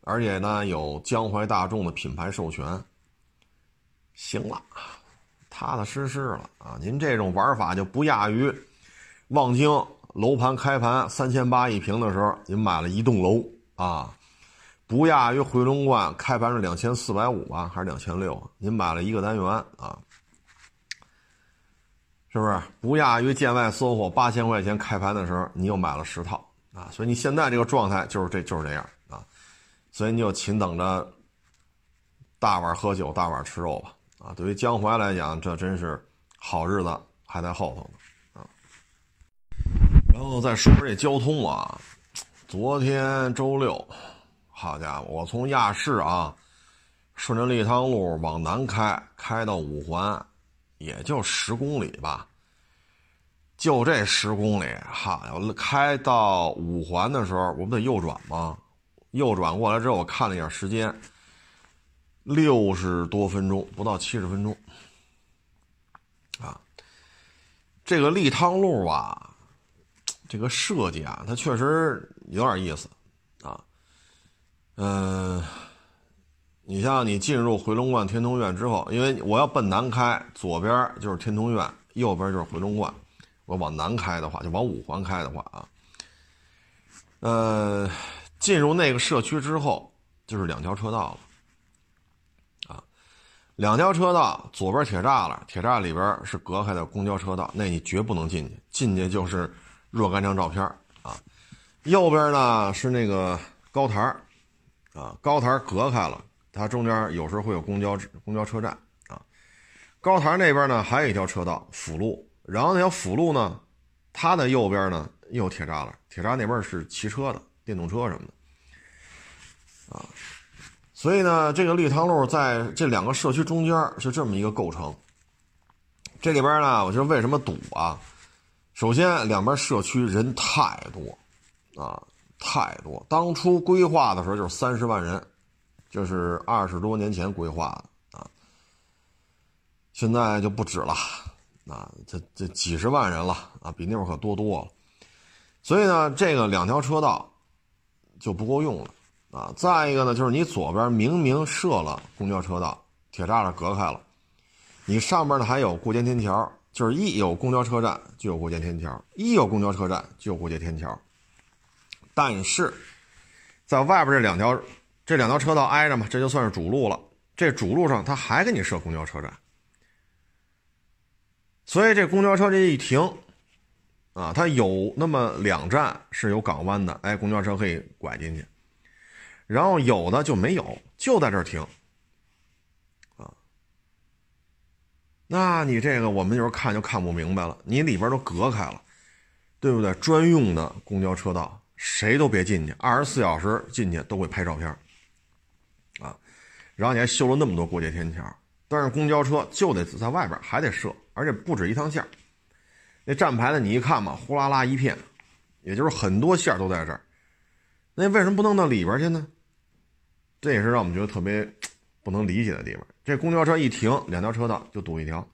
而且呢有江淮大众的品牌授权，行了，踏踏实实了啊。您这种玩法就不亚于。望京楼盘开盘三千八一平的时候，您买了一栋楼啊，不亚于回龙观开盘是两千四百五吧，还是两千六？您买了一个单元啊，是不是？不亚于建外 SOHO 八千块钱开盘的时候，你又买了十套啊，所以你现在这个状态就是这就是这样啊，所以你就勤等着大碗喝酒，大碗吃肉吧啊！对于江淮来讲，这真是好日子还在后头呢啊。然后再说这交通啊，昨天周六，好家伙，我从亚市啊，顺着立汤路往南开，开到五环，也就十公里吧。就这十公里，哈，我开到五环的时候，我不得右转吗？右转过来之后，我看了一下时间，六十多分钟，不到七十分钟。啊，这个立汤路啊，这个设计啊，它确实有点意思。嗯，你像你进入回龙观天通苑之后，因为我要奔南开，左边就是天通苑，右边就是回龙观。我往南开的话，就往五环开的话啊，呃，进入那个社区之后，就是两条车道了，啊，两条车道，左边铁栅栏，铁栅里边是隔开的公交车道，那你绝不能进去，进去就是若干张照片啊。右边呢是那个高台啊，高台隔开了，它中间有时候会有公交公交车站啊。高台那边呢还有一条车道辅路。然后那条辅路呢，它的右边呢又有铁栅栏，铁栅那边是骑车的、电动车什么的，啊，所以呢，这个立汤路在这两个社区中间是这么一个构成。这里边呢，我觉得为什么堵啊？首先，两边社区人太多，啊，太多。当初规划的时候就是三十万人，就是二十多年前规划的啊，现在就不止了。啊，这这几十万人了啊，比那会儿可多多了。所以呢，这个两条车道就不够用了啊。再一个呢，就是你左边明明设了公交车道，铁栅栏隔开了，你上边呢还有过街天桥，就是一有公交车站就有过街天桥，一有公交车站就有过街天桥。但是，在外边这两条这两条车道挨着嘛，这就算是主路了。这主路上他还给你设公交车站。所以这公交车这一停，啊，它有那么两站是有港湾的，哎，公交车可以拐进去，然后有的就没有，就在这儿停，啊，那你这个我们有时候看就看不明白了，你里边都隔开了，对不对？专用的公交车道，谁都别进去，二十四小时进去都会拍照片，啊，然后你还修了那么多过街天桥，但是公交车就得在外边还得设。而且不止一趟线那站牌的你一看嘛，呼啦啦一片，也就是很多线都在这儿。那为什么不弄到里边去呢？这也是让我们觉得特别不能理解的地方。这公交车一停，两条车道就堵一条。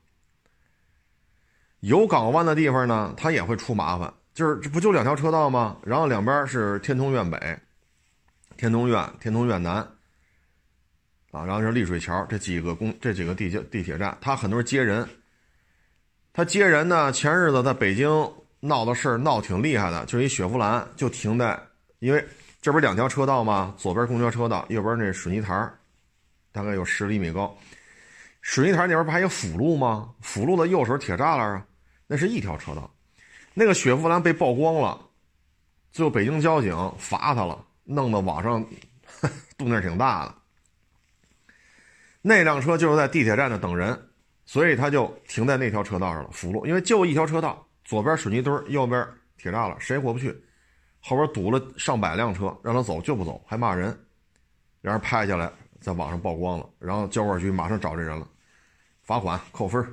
有港湾的地方呢，它也会出麻烦，就是这不就两条车道吗？然后两边是天通苑北、天通苑、天通苑南，啊，然后是丽水桥这几个公这几个地铁地铁站，它很多接人。他接人呢，前日子在北京闹的事儿闹挺厉害的，就是一雪佛兰就停在，因为这不是两条车道吗？左边公交车道，右边那水泥台大概有十厘米高。水泥台那边不还有辅路吗？辅路的右手铁栅栏啊，那是一条车道。那个雪佛兰被曝光了，最后北京交警罚他了，弄得网上 [LAUGHS] 动静挺大的。那辆车就是在地铁站那等人。所以他就停在那条车道上了，辅路，因为就一条车道，左边水泥墩右边铁栅栏，谁也过不去。后边堵了上百辆车，让他走就不走，还骂人，然后拍下来，在网上曝光了，然后交管局马上找这人了，罚款扣分啊。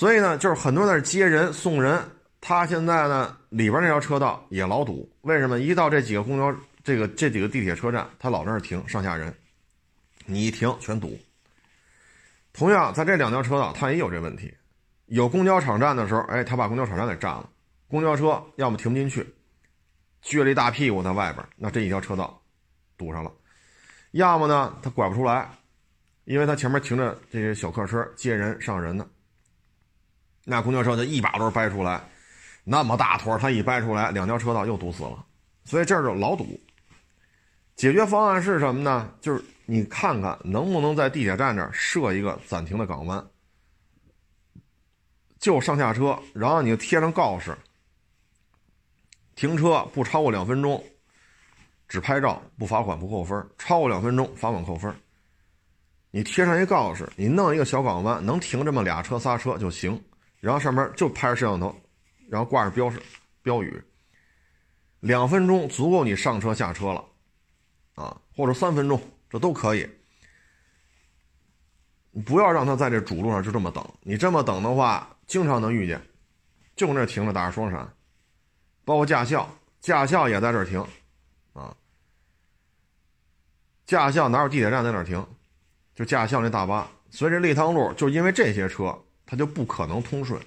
所以呢，就是很多在那接人送人，他现在呢里边那条车道也老堵，为什么？一到这几个公交这个这几个地铁车站，他老在那停上下人，你一停全堵。同样，在这两条车道，他也有这问题。有公交场站的时候，哎，他把公交场站给占了，公交车要么停不进去，撅了一大屁股在外边，那这一条车道堵上了；要么呢，他拐不出来，因为他前面停着这些小客车接人上人呢，那公交车就一把轮掰出来，那么大坨，它一掰出来，两条车道又堵死了，所以这儿就老堵。解决方案是什么呢？就是你看看能不能在地铁站这设一个暂停的港湾，就上下车，然后你就贴上告示：停车不超过两分钟，只拍照不罚款不扣分；超过两分钟罚款扣分。你贴上一告示，你弄一个小港湾，能停这么俩车仨车就行，然后上面就拍着摄像头，然后挂着标识标语，两分钟足够你上车下车了。啊，或者三分钟，这都可以。你不要让他在这主路上就这么等，你这么等的话，经常能遇见，就那停着打着双闪，包括驾校，驾校也在这停，啊，驾校哪有地铁站在哪停？就驾校那大巴，所以这立汤路就因为这些车，它就不可能通顺，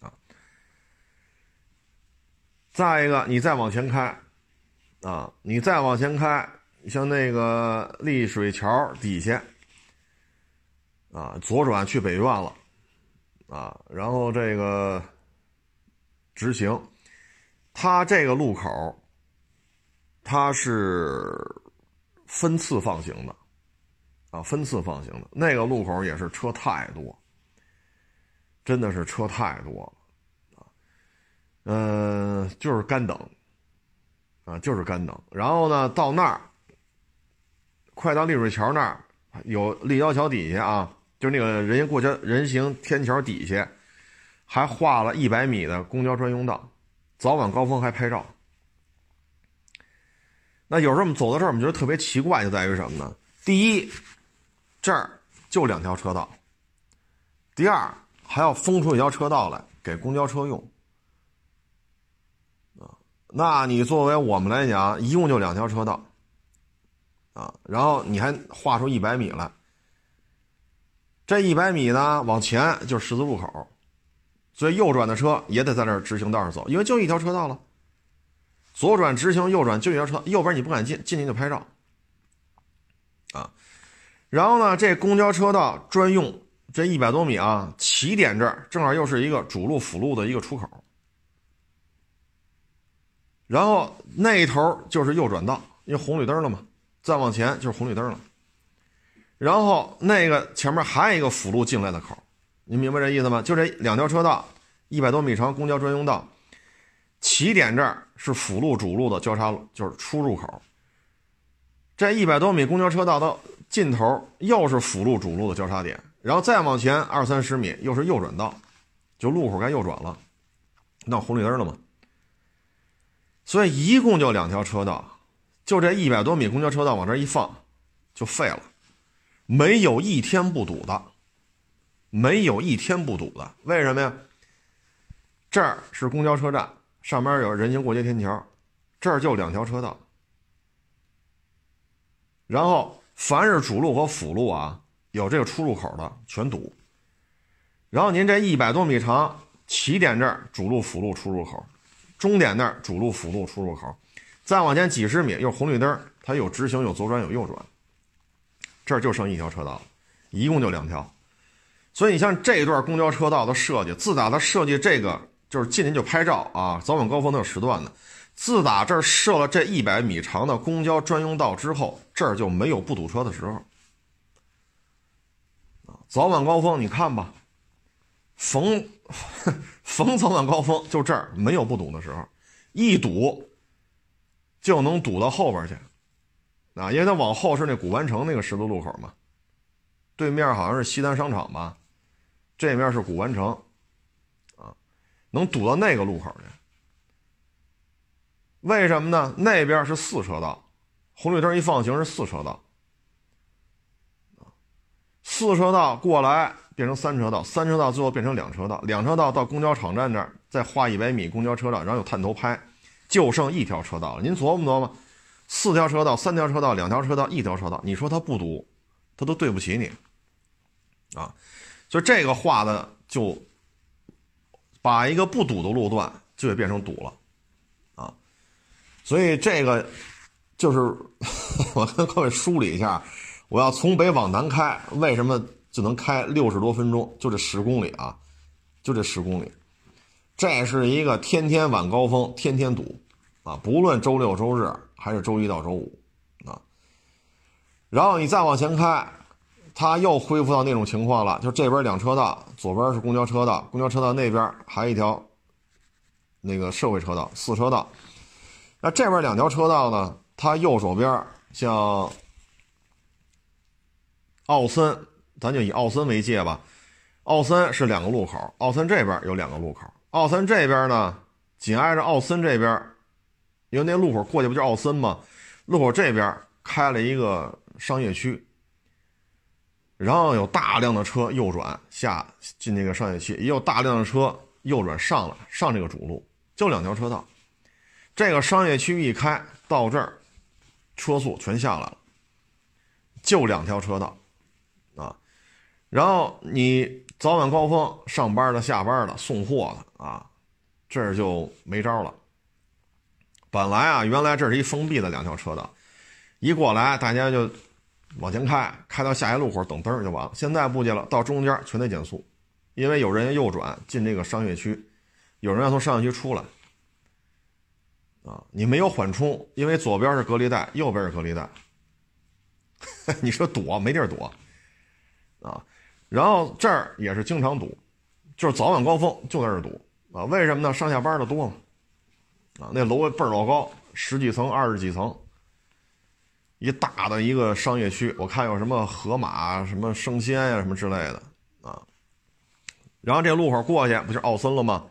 啊。再一个，你再往前开，啊，你再往前开，像那个丽水桥底下，啊，左转去北苑了，啊，然后这个直行，它这个路口，它是分次放行的。啊，分次放行的那个路口也是车太多，真的是车太多了啊。嗯，就是干等啊，就是干等。然后呢，到那儿，快到丽水桥那儿，有立交桥底下啊，就是那个人行过桥人行天桥底下，还画了一百米的公交专用道，早晚高峰还拍照。那有时候我们走到这儿，我们觉得特别奇怪，就在于什么呢？第一。这儿就两条车道。第二，还要封出一条车道来给公交车用，啊，那你作为我们来讲，一共就两条车道，啊，然后你还画出一百米来，这一百米呢，往前就是十字路口，所以右转的车也得在这直行道上走，因为就一条车道了，左转直行，右转就一条车，右边你不敢进，进去就拍照，啊。然后呢，这公交车道专用这一百多米啊，起点这儿正好又是一个主路辅路的一个出口。然后那一头就是右转道，因为红绿灯了嘛，再往前就是红绿灯了。然后那个前面还有一个辅路进来的口，您明白这意思吗？就这两条车道，一百多米长公交专用道，起点这儿是辅路主路的交叉路，就是出入口。这一百多米公交车道的。尽头又是辅路主路的交叉点，然后再往前二三十米又是右转道，就路口该右转了，到红绿灯了嘛。所以一共就两条车道，就这一百多米公交车道往这一放，就废了，没有一天不堵的，没有一天不堵的。为什么呀？这儿是公交车站，上面有人行过街天桥，这儿就两条车道，然后。凡是主路和辅路啊，有这个出入口的全堵。然后您这一百多米长，起点这儿主路辅路出入口，终点那儿主路辅路出入口，再往前几十米又是红绿灯，它有直行有左转有右转，这儿就剩一条车道了，一共就两条。所以你像这一段公交车道的设计，自打它设计这个就是进去就拍照啊，早晚高峰都有时段的。自打这儿设了这一百米长的公交专用道之后，这儿就没有不堵车的时候。早晚高峰你看吧，逢 [LAUGHS] 逢早晚高峰就这儿没有不堵的时候，一堵就能堵到后边去，啊，因为它往后是那古玩城那个十字路口嘛，对面好像是西单商场吧，这面是古玩城，啊，能堵到那个路口去。为什么呢？那边是四车道，红绿灯一放行是四车道，四车道过来变成三车道，三车道最后变成两车道，两车道到公交场站那儿再画一百米公交车道，然后有探头拍，就剩一条车道了。您琢磨琢磨，四条车道、三条车道、两条车道、一条车道，你说它不堵，它都对不起你啊！所以这个画的就把一个不堵的路段就给变成堵了啊。所以这个就是 [LAUGHS] 我跟各位梳理一下，我要从北往南开，为什么就能开六十多分钟？就这十公里啊，就这十公里，这是一个天天晚高峰，天天堵啊！不论周六周日还是周一到周五啊。然后你再往前开，它又恢复到那种情况了，就这边两车道，左边是公交车道，公交车道那边还有一条那个社会车道，四车道。那这边两条车道呢？它右手边像奥森，咱就以奥森为界吧。奥森是两个路口，奥森这边有两个路口。奥森这边呢，紧挨着奥森这边，因为那路口过去不就奥森吗？路口这边开了一个商业区，然后有大量的车右转下进那个商业区，也有大量的车右转上来上这个主路，就两条车道。这个商业区一开到这儿，车速全下来了，就两条车道，然后你早晚高峰上班的、下班的、送货的啊，这就没招了。本来啊，原来这是一封闭的两条车道，一过来大家就往前开，开到下一路口等灯就完了。现在不接了，到中间全得减速，因为有人要右转进这个商业区，有人要从商业区出来。啊，你没有缓冲，因为左边是隔离带，右边是隔离带，你说躲没地儿躲，啊，然后这儿也是经常堵，就是早晚高峰就在这堵啊，为什么呢？上下班的多嘛，啊，那楼倍儿老高，十几层、二十几层，一大的一个商业区，我看有什么河马、什么生鲜呀、什么之类的啊，然后这路口过去不就奥森了吗？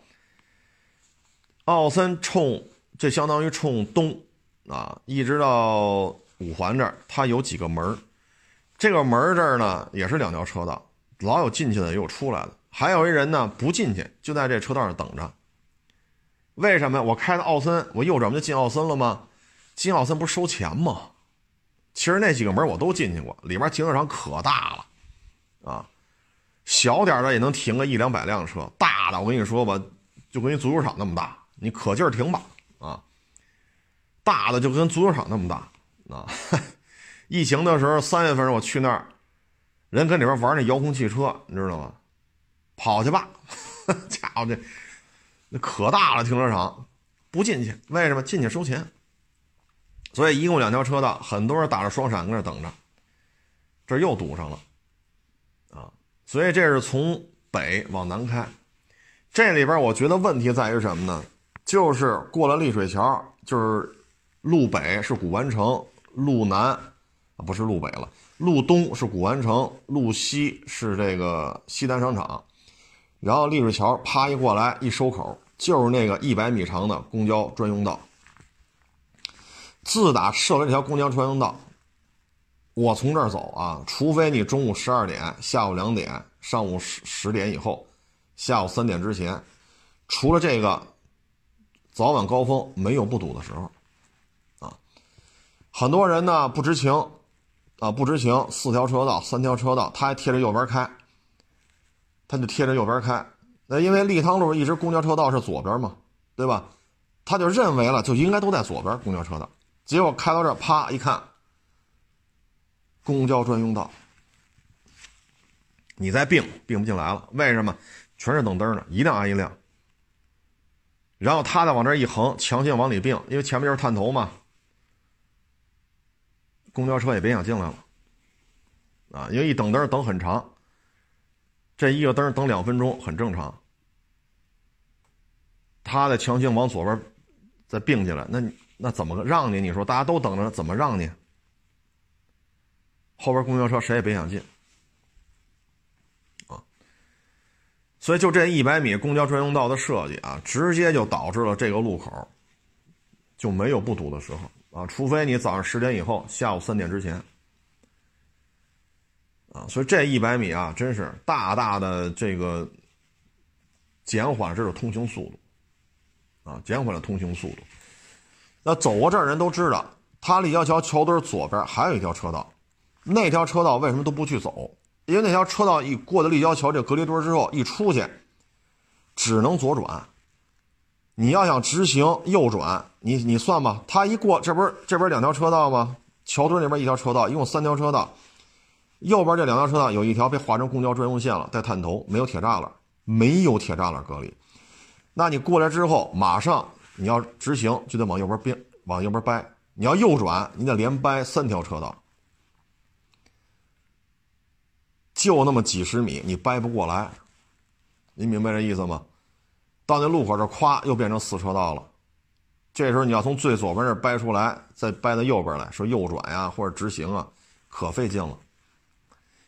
奥森冲。这相当于冲东，啊，一直到五环这儿，它有几个门儿这个门儿这儿呢，也是两条车道，老有进去的，也有出来的。还有一人呢，不进去，就在这车道上等着。为什么？我开的奥森，我右转不就进奥森了吗？进奥森不是收钱吗？其实那几个门我都进去过，里面停车场可大了，啊，小点的也能停个一两百辆车，大的我跟你说吧，就跟一足球场那么大，你可劲儿停吧。啊，大的就跟足球场那么大啊！[LAUGHS] 疫情的时候，三月份我去那儿，人跟里边玩那遥控汽车，你知道吗？跑去吧，[LAUGHS] 家伙这那可大了停车场，不进去，为什么？进去收钱。所以一共两条车道，很多人打着双闪跟那等着，这又堵上了啊！所以这是从北往南开，这里边我觉得问题在于什么呢？就是过了丽水桥，就是路北是古玩城，路南不是路北了，路东是古玩城，路西是这个西单商场，然后丽水桥啪一过来一收口，就是那个一百米长的公交专用道。自打设了这条公交专用道，我从这儿走啊，除非你中午十二点、下午两点、上午十十点以后、下午三点之前，除了这个。早晚高峰没有不堵的时候，啊，很多人呢不知情，啊不知情，四条车道、三条车道，他还贴着右边开，他就贴着右边开。那因为立汤路一直公交车道是左边嘛，对吧？他就认为了就应该都在左边公交车道，结果开到这啪一看，公交专用道，你再并并不进来了，为什么？全是等灯的，一辆挨一辆。然后他再往这一横，强行往里并，因为前面就是探头嘛。公交车也别想进来了，啊，因为一等灯等很长，这一个灯等两分钟很正常。他再强行往左边再并进来，那那怎么让你？你说大家都等着，怎么让你？后边公交车谁也别想进。啊所以，就这一百米公交专用道的设计啊，直接就导致了这个路口就没有不堵的时候啊，除非你早上十点以后，下午三点之前啊。所以这一百米啊，真是大大的这个减缓这种通行速度啊，减缓了通行速度。那走过这儿人都知道，它立交桥桥墩左边还有一条车道，那条车道为什么都不去走？因为那条车道一过的立交桥这隔离墩之后，一出去只能左转。你要想直行右转，你你算吧，他一过这不是这边两条车道吗？桥墩那边一条车道，一共三条车道。右边这两条车道有一条被划成公交专用线了，带探头，没有铁栅栏，没有铁栅栏隔离。那你过来之后，马上你要直行就得往右边变，往右边掰。你要右转，你得连掰三条车道。就那么几十米，你掰不过来，你明白这意思吗？到那路口这咵又变成四车道了，这时候你要从最左边这掰出来，再掰到右边来说右转呀或者直行啊，可费劲了。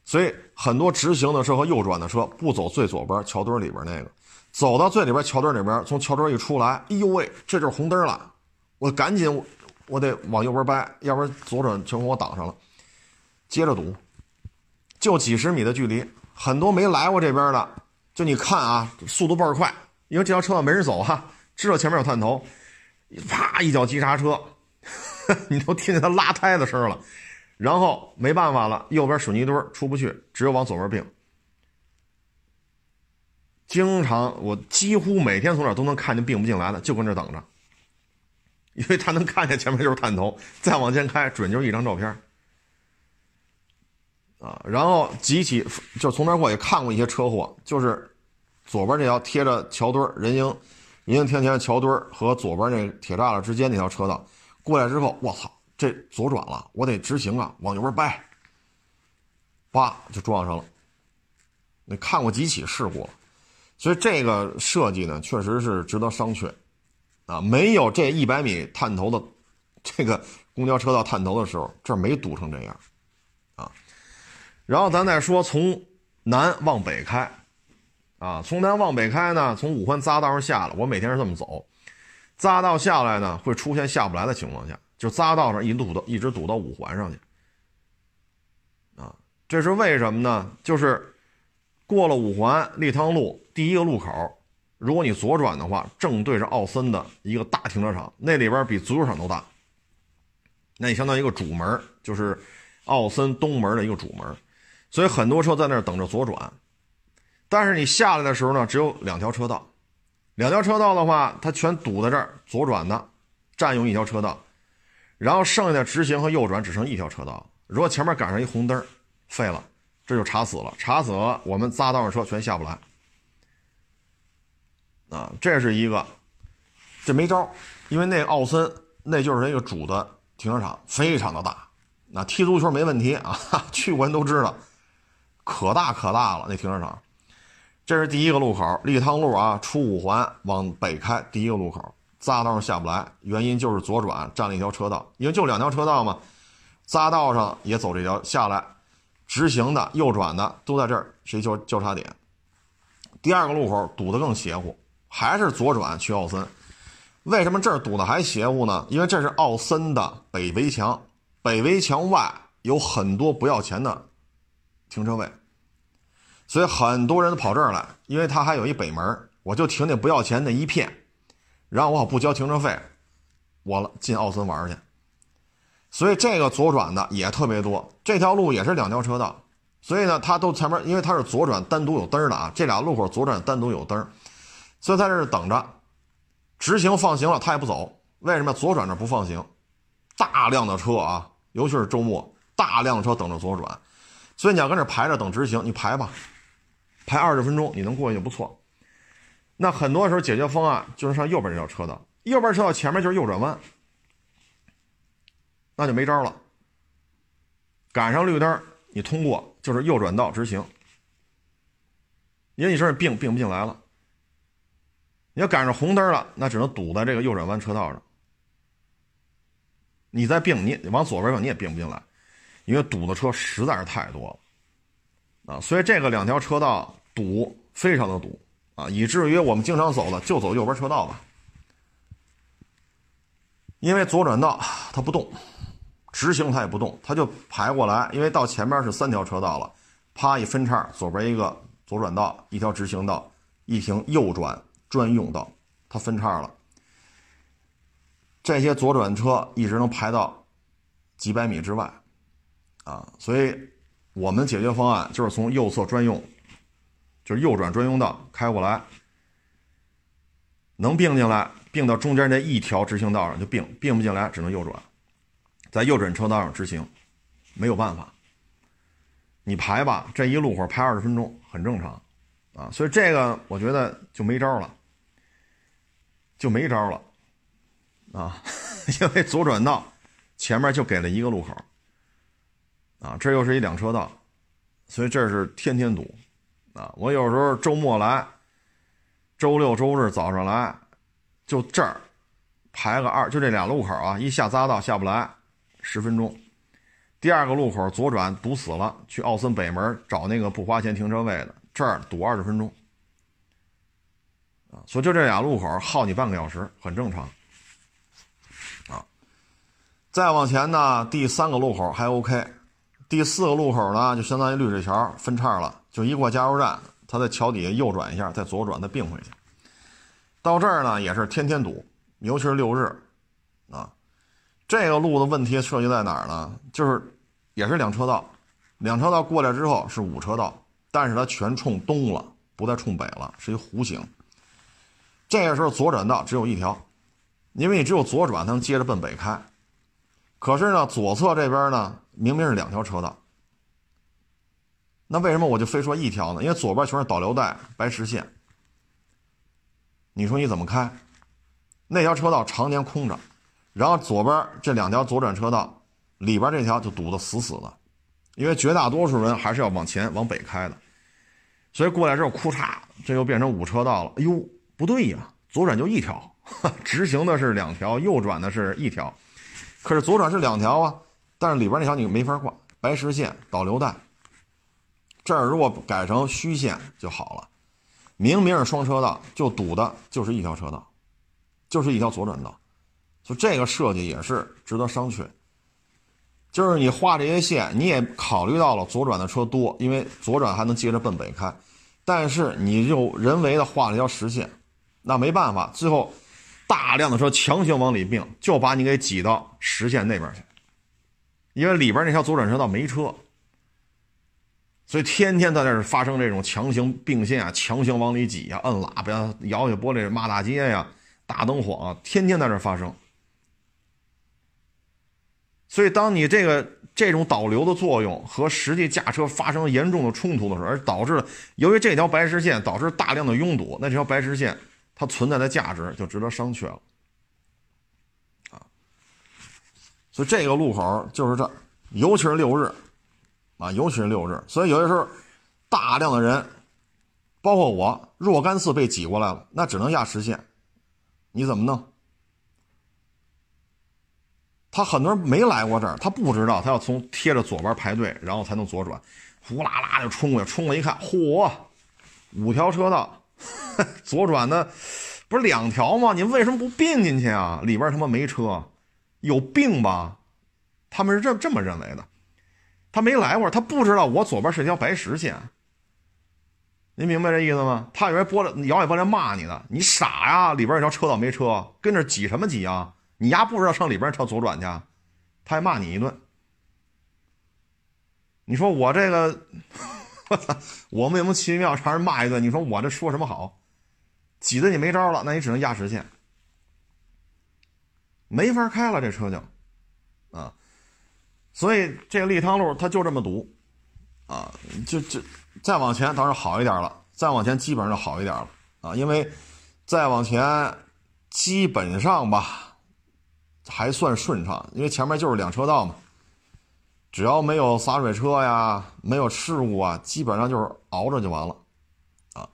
所以很多直行的车和右转的车不走最左边桥墩里边那个，走到最里边桥墩里边，从桥墩一出来，哎呦喂，这就是红灯了，我赶紧我得往右边掰，要不然左转全给我挡上了，接着堵。就几十米的距离，很多没来过这边的，就你看啊，速度倍儿快，因为这条车道没人走啊，知道前面有探头，啪一脚急刹车，[LAUGHS] 你都听见他拉胎的声了。然后没办法了，右边水泥墩出不去，只有往左边并。经常我几乎每天从这都能看见并不进来的，就跟这等着，因为他能看见前面就是探头，再往前开准就是一张照片。啊，然后几起就从那过也看过一些车祸，就是左边这条贴着桥墩人行人行天桥桥墩和左边那铁栅栏之间那条车道过来之后，我操，这左转了，我得直行啊，往右边掰，叭就撞上了。你看过几起事故，所以这个设计呢，确实是值得商榷啊。没有这一百米探头的这个公交车道探头的时候，这没堵成这样啊。然后咱再说从南往北开，啊，从南往北开呢，从五环匝道上下来，我每天是这么走，匝道下来呢，会出现下不来的情况下，就匝道上一堵到一直堵到五环上去，啊，这是为什么呢？就是过了五环立汤路第一个路口，如果你左转的话，正对着奥森的一个大停车场，那里边比足球场都大，那你相当于一个主门，就是奥森东门的一个主门。所以很多车在那儿等着左转，但是你下来的时候呢，只有两条车道，两条车道的话，它全堵在这儿，左转的占用一条车道，然后剩下的直行和右转只剩一条车道。如果前面赶上一红灯，废了，这就查死了，查死了，我们匝道上车全下不来。啊，这是一个，这没招，因为那奥森那就是一个主的停车场，非常的大，那踢足球没问题啊，[LAUGHS] 去过人都知道。可大可大了，那停车场，这是第一个路口，立汤路啊，出五环往北开，第一个路口，匝道上下不来，原因就是左转占了一条车道，因为就两条车道嘛，匝道上也走这条下来，直行的、右转的都在这儿是一交交叉点。第二个路口堵得更邪乎，还是左转去奥森，为什么这儿堵得还邪乎呢？因为这是奥森的北围墙，北围墙外有很多不要钱的。停车位，所以很多人都跑这儿来，因为他还有一北门，我就停那不要钱那一片，然后我好不交停车费，我了进奥森玩去。所以这个左转的也特别多，这条路也是两条车道，所以呢，他都前面，因为他是左转单独有灯的啊，这俩路口左转单独有灯，所以在这儿等着，直行放行了他也不走，为什么左转这不放行？大量的车啊，尤其是周末，大量的车等着左转。所以你要跟这排着等直行，你排吧，排二十分钟你能过去就不错。那很多时候解决方案就是上右边这条车道，右边车道前面就是右转弯，那就没招了。赶上绿灯你通过就是右转道直行，因为你这并并不进来了。你要赶上红灯了，那只能堵在这个右转弯车道上。你再并你往左边走你也并不进来。因为堵的车实在是太多了，啊，所以这个两条车道堵非常的堵啊，以至于我们经常走的就走右边车道吧，因为左转道它不动，直行它也不动，它就排过来，因为到前面是三条车道了，啪一分叉，左边一个左转道，一条直行道，一停右转专用道，它分叉了，这些左转车一直能排到几百米之外。啊，所以我们解决方案就是从右侧专用，就是右转专用道开过来，能并进来，并到中间那一条直行道上就并，并不进来只能右转，在右转车道上直行，没有办法。你排吧，这一路口排二十分钟很正常，啊，所以这个我觉得就没招了，就没招了，啊，[LAUGHS] 因为左转道前面就给了一个路口。啊，这又是一两车道，所以这是天天堵，啊，我有时候周末来，周六周日早上来，就这儿排个二，就这俩路口啊，一下匝道下不来，十分钟；第二个路口左转堵死了，去奥森北门找那个不花钱停车位的，这儿堵二十分钟，啊，所以就这俩路口耗你半个小时，很正常，啊，再往前呢，第三个路口还 OK。第四个路口呢，就相当于绿水桥分叉了，就一过加油站，它在桥底下右转一下，再左转，再并回去。到这儿呢也是天天堵，尤其是六日，啊，这个路的问题涉及在哪儿呢？就是也是两车道，两车道过来之后是五车道，但是它全冲东了，不再冲北了，是一弧形。这个时候左转道只有一条，因为你只有左转才能接着奔北开。可是呢，左侧这边呢明明是两条车道，那为什么我就非说一条呢？因为左边全是导流带、白实线。你说你怎么开？那条车道常年空着，然后左边这两条左转车道里边这条就堵得死死的，因为绝大多数人还是要往前往北开的，所以过来之后，库嚓，这又变成五车道了。哎呦，不对呀，左转就一条，[LAUGHS] 直行的是两条，右转的是一条，可是左转是两条啊，但是里边那条你没法挂，白实线导流带，这儿如果改成虚线就好了。明明是双车道，就堵的就是一条车道，就是一条左转道，就这个设计也是值得商榷。就是你画这些线，你也考虑到了左转的车多，因为左转还能接着奔北开，但是你就人为的画了一条实线，那没办法，最后大量的车强行往里并，就把你给挤到实线那边去，因为里边那条左转车道没车。所以天天在那儿发生这种强行并线啊，强行往里挤啊，摁喇叭，摇下玻璃骂大街呀，大灯晃，天天在这儿发生。所以当你这个这种导流的作用和实际驾车发生严重的冲突的时候，而导致由于这条白实线导致大量的拥堵，那这条白实线它存在的价值就值得商榷了。啊，所以这个路口就是这，尤其是六日。啊，尤其是六日，所以有的时候，大量的人，包括我，若干次被挤过来了，那只能压实线，你怎么弄？他很多人没来过这儿，他不知道他要从贴着左边排队，然后才能左转，呼啦啦就冲过去，冲过一看，嚯，五条车道，[LAUGHS] 左转的不是两条吗？你为什么不并进去啊？里边他妈没车，有病吧？他们是这这么认为的。他没来过，他不知道我左边是条白实线。您明白这意思吗？他以为玻璃摇尾玻璃骂你呢，你傻呀！里边一条车道没车，跟着挤什么挤啊？你丫不知道上里边朝左转去，他还骂你一顿。你说我这个，我操！我莫名其妙让人骂一顿，你说我这说什么好？挤得你没招了，那你只能压实线，没法开了，这车就，啊。所以这个立汤路它就这么堵，啊，就就再往前当然好一点了，再往前基本上就好一点了啊，因为再往前基本上吧还算顺畅，因为前面就是两车道嘛，只要没有洒水车呀，没有事故啊，基本上就是熬着就完了，啊，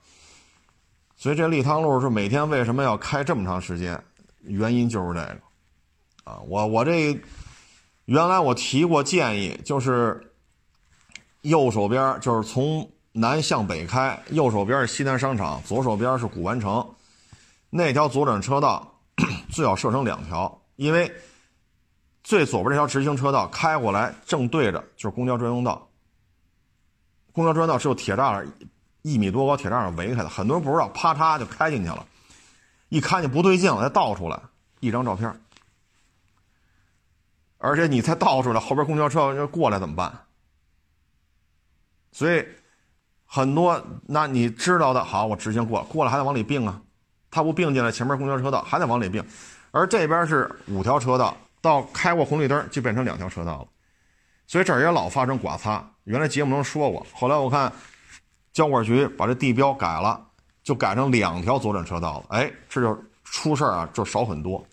所以这立汤路是每天为什么要开这么长时间？原因就是这个，啊，我我这。原来我提过建议，就是右手边就是从南向北开，右手边是西南商场，左手边是古玩城，那条左转车道 [CLEARS THROAT] 最好设成两条，因为最左边这条直行车道开过来正对着就是公交专用道，公交专用道是有铁栅栏，一米多高铁栅栏围开的，很多人不知道，啪嚓就开进去了，一看见不对劲了，再倒出来一张照片。而且你再倒出来，后边公交车要过来怎么办？所以很多，那你知道的好，我直行过，过了还得往里并啊，他不并进来，前面公交车道还得往里并，而这边是五条车道，到开过红绿灯就变成两条车道了，所以这儿也老发生剐擦。原来节目中说过，后来我看交管局把这地标改了，就改成两条左转车道了，哎，这就出事儿啊，就少很多。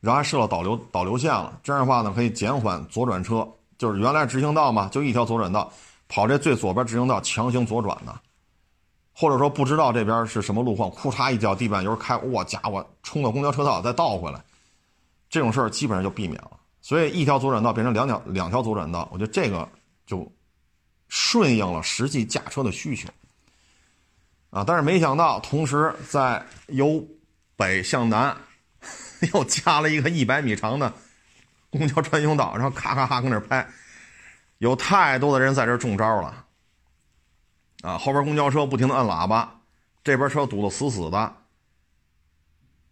然后还设了导流导流线了，这样的话呢，可以减缓左转车，就是原来直行道嘛，就一条左转道，跑这最左边直行道强行左转的，或者说不知道这边是什么路况，库嚓一脚地板油开，哇家伙，冲到公交车道再倒回来，这种事儿基本上就避免了。所以一条左转道变成两条两条左转道，我觉得这个就顺应了实际驾车的需求啊。但是没想到，同时在由北向南。[LAUGHS] 又加了一个一百米长的公交专用道，然后咔咔咔跟那拍，有太多的人在这中招了，啊，后边公交车不停的按喇叭，这边车堵得死死的，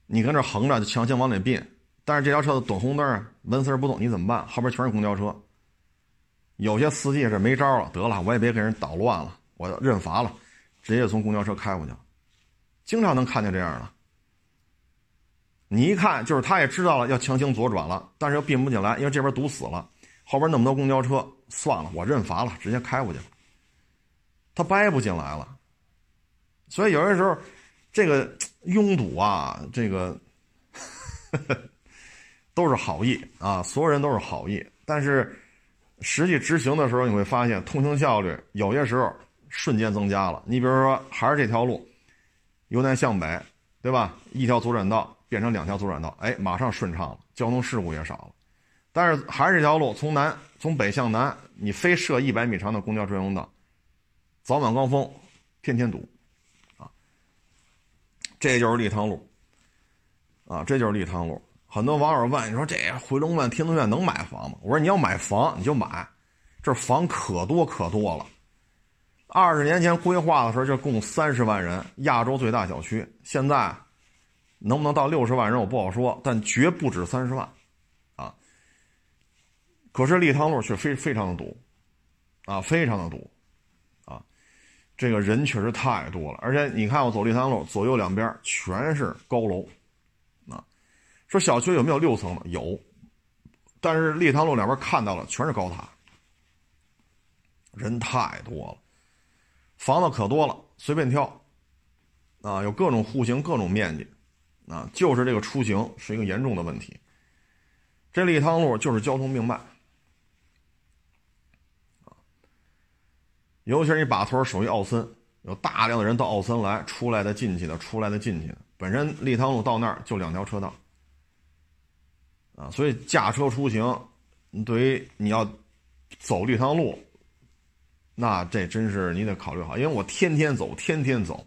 你跟这横着就强行往里并，但是这条车的短红灯啊纹丝不动，你怎么办？后边全是公交车，有些司机是没招了，得了，我也别给人捣乱了，我认罚了，直接从公交车开过去，经常能看见这样的。你一看就是他也知道了要强行左转了，但是又并不进来，因为这边堵死了，后边那么多公交车，算了，我认罚了，直接开过去了。他掰不进来了，所以有些时候，这个拥堵啊，这个 [LAUGHS] 都是好意啊，所有人都是好意，但是实际执行的时候，你会发现通行效率有些时候瞬间增加了。你比如说，还是这条路，由南向北，对吧？一条左转道变成两条左转道，哎，马上顺畅了，交通事故也少了。但是还是这条路，从南从北向南，你非设一百米长的公交专用道。早晚高峰，天天堵，啊，这就是立汤路，啊，这就是立汤路。很多网友问你说：“这回龙观、天通苑能买房吗？”我说：“你要买房，你就买，这房可多可多了。二十年前规划的时候就供三十万人，亚洲最大小区。现在能不能到六十万人，我不好说，但绝不止三十万，啊。可是立汤路却非非常的堵，啊，非常的堵。”啊这个人确实太多了，而且你看我走立汤路，左右两边全是高楼，啊，说小区有没有六层的？有，但是立汤路两边看到了全是高塔，人太多了，房子可多了，随便挑，啊，有各种户型、各种面积，啊，就是这个出行是一个严重的问题。这立汤路就是交通命脉。尤其是你把头属于奥森，有大量的人到奥森来，出来的进去的，出来的进去的。本身立汤路到那儿就两条车道，啊，所以驾车出行，对于你要走立汤路，那这真是你得考虑好，因为我天天走，天天走，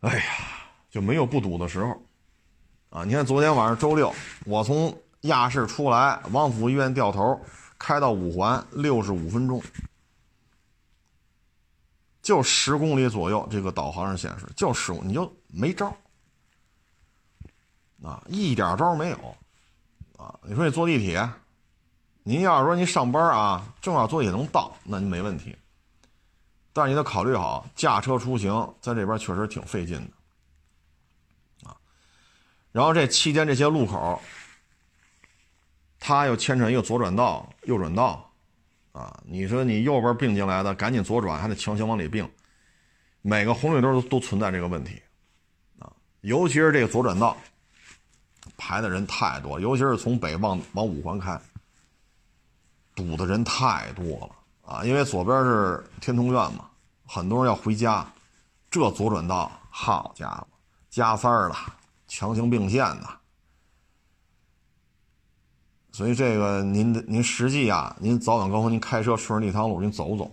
哎呀，就没有不堵的时候，啊，你看昨天晚上周六，我从亚市出来，王府医院掉头，开到五环，六十五分钟。就十公里左右，这个导航上显示就十，你就没招啊，一点招没有啊！你说你坐地铁，您要是说您上班啊，正好坐地铁能到，那您没问题。但是你得考虑好，驾车出行在这边确实挺费劲的。然后这期间这些路口，它又牵扯一个左转道、右转道。啊，你说你右边并进来的，赶紧左转，还得强行往里并，每个红绿灯都都存在这个问题，啊，尤其是这个左转道，排的人太多，尤其是从北往往五环开，堵的人太多了啊，因为左边是天通苑嘛，很多人要回家，这左转道，好家伙，加塞儿了，强行并线的。所以这个您您实际啊，您早晚高峰您开车顺着立汤路您走走，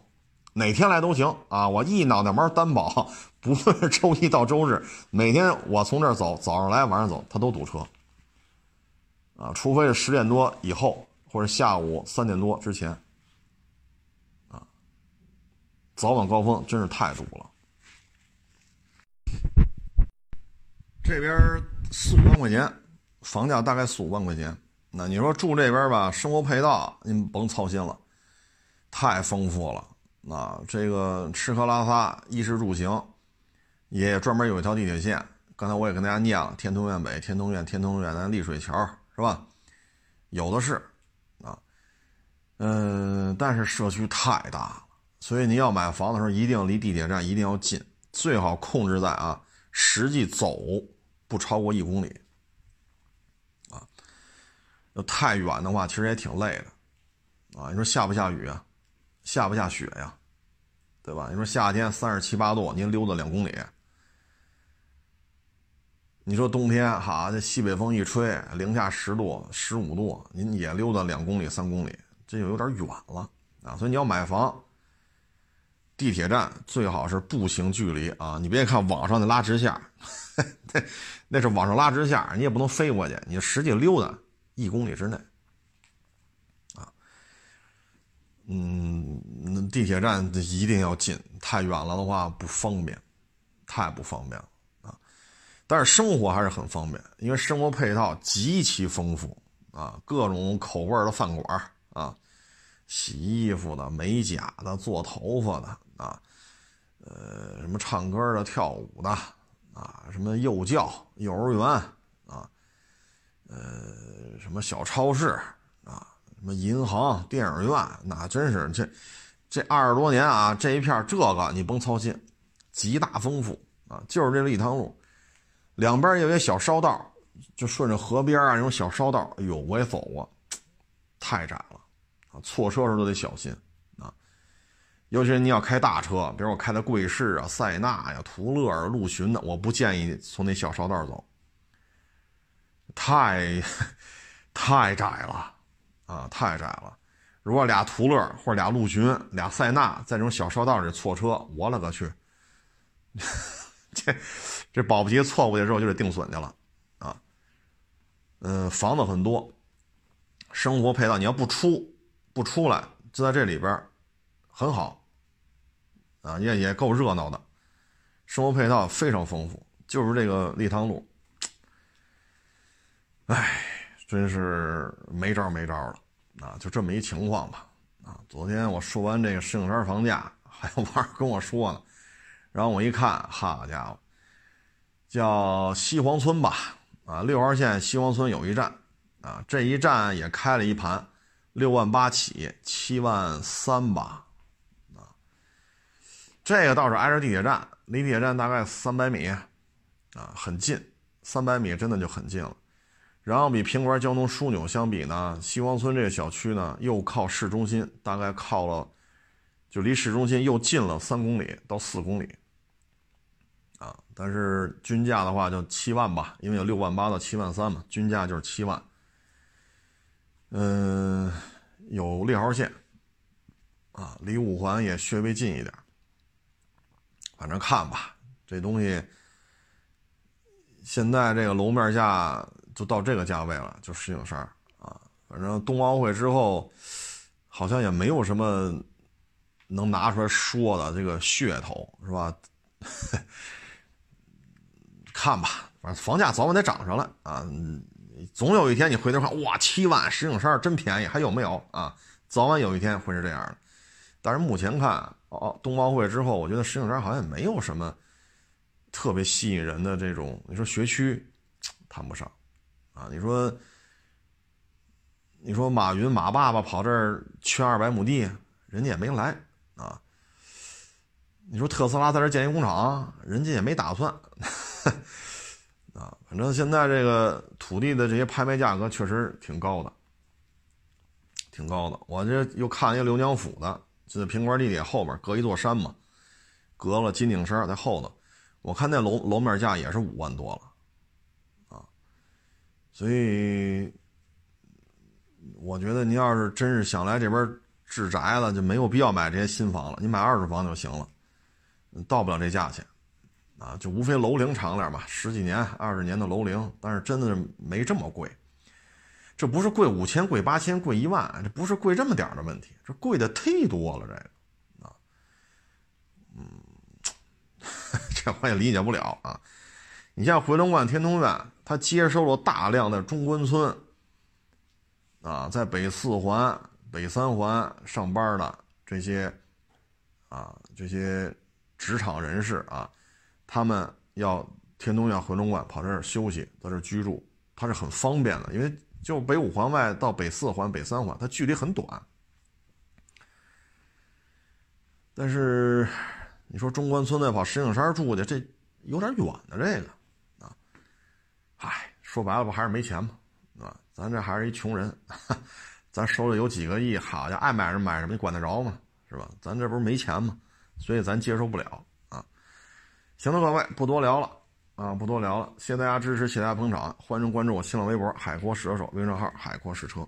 哪天来都行啊！我一脑袋毛担保，不论是周一到周日，每天我从这儿走，早上来晚上走，它都堵车。啊，除非是十点多以后或者下午三点多之前，啊，早晚高峰真是太堵了。这边四五万块钱，房价大概四五万块钱。那你说住这边吧，生活配套您甭操心了，太丰富了。那这个吃喝拉撒、衣食住行，也专门有一条地铁线。刚才我也跟大家念了，天通苑北、天通苑、天通苑南、丽水桥，是吧？有的是啊，嗯，但是社区太大了，所以您要买房的时候，一定离地铁站一定要近，最好控制在啊，实际走不超过一公里。要太远的话，其实也挺累的，啊，你说下不下雨啊？下不下雪呀？对吧？你说夏天三十七八度，您溜达两公里。你说冬天哈，这西北风一吹，零下十度、十五度，您也溜达两公里、三公里，这就有点远了啊。所以你要买房，地铁站最好是步行距离啊。你别看网上的拉直线，[LAUGHS] 那那是网上拉直线，你也不能飞过去，你实际溜达。一公里之内，啊，嗯，地铁站一定要近，太远了的话不方便，太不方便了啊！但是生活还是很方便，因为生活配套极其丰富啊，各种口味的饭馆啊，洗衣服的、美甲的、做头发的啊，呃，什么唱歌的、跳舞的啊，什么幼教、幼儿园啊，呃，什么小超市啊，什么银行、电影院，那真是这。这二十多年啊，这一片这个你甭操心，极大丰富啊！就是这立汤路，两边有一小烧道，就顺着河边啊，那种小烧道。哎呦，我也走过，太窄了啊！错车时候都得小心！尤其是你要开大车，比如我开的贵士啊、塞纳呀、途乐啊、陆巡的，我不建议从那小哨道走，太 [LAUGHS] 太窄了啊，太窄了。如果俩途乐或者俩陆巡、俩塞纳在这种小烧道里错车，我勒个去！[LAUGHS] 这这保不齐错过去之后就得定损去了啊！嗯，房子很多，生活配套你要不出不出来，就在这里边很好啊，也也够热闹的，生活配套非常丰富，就是这个立汤路，哎，真是没招没招了。啊，就这么一情况吧。啊，昨天我说完这个石景山房价，[LAUGHS] 还有网友跟我说呢，然后我一看，好家伙，叫西黄村吧？啊，六号线西黄村有一站，啊，这一站也开了一盘，六万八起，七万三吧。这个倒是挨着地铁站，离地铁站大概三百米，啊，很近，三百米真的就很近了。然后比平关交通枢纽相比呢，西王村这个小区呢又靠市中心，大概靠了，就离市中心又近了三公里到四公里，啊，但是均价的话就七万吧，因为有六万八到七万三嘛，均价就是七万。嗯，有六号线，啊，离五环也稍微近一点，反正看吧，这东西现在这个楼面价。就到这个价位了，就石景山啊，反正冬奥会之后，好像也没有什么能拿出来说的这个噱头，是吧？[LAUGHS] 看吧，反正房价早晚得涨上来啊，总有一天你回头看，哇，七万石景山真便宜，还有没有啊？早晚有一天会是这样的，但是目前看，哦，冬奥会之后，我觉得石景山好像也没有什么特别吸引人的这种，你说学区谈不上。啊，你说，你说马云马爸爸跑这儿圈二百亩地，人家也没来啊。你说特斯拉在这建一工厂，人家也没打算 [LAUGHS] 啊。反正现在这个土地的这些拍卖价格确实挺高的，挺高的。我这又看一个刘娘府的，就在平关地铁后边隔一座山嘛，隔了金顶山在后头，我看那楼楼面价也是五万多了。啊所以，我觉得您要是真是想来这边置宅了，就没有必要买这些新房了，你买二手房就行了，到不了这价钱，啊，就无非楼龄长点吧，十几年、二十年的楼龄，但是真的没这么贵，这不是贵五千、贵八千、贵一万，这不是贵这么点的问题，这贵的忒多了，这个，啊，嗯，[LAUGHS] 这我也理解不了啊。你像回龙观天通苑，它接收了大量的中关村啊，在北四环、北三环上班的这些啊这些职场人士啊，他们要天通苑、回龙观跑这儿休息，在这儿居住，它是很方便的，因为就北五环外到北四环、北三环，它距离很短。但是你说中关村那跑石景山住去，这有点远的这个。啊唉，说白了不还是没钱吗？啊，咱这还是一穷人，[LAUGHS] 咱手里有几个亿，好家伙，爱买什么买什么，你管得着吗？是吧？咱这不是没钱吗？所以咱接受不了啊。行了，各位，不多聊了啊，不多聊了，谢谢大家支持，谢谢大家捧场，欢迎关注我新浪微博“海阔试车手”微信号“海阔试车”。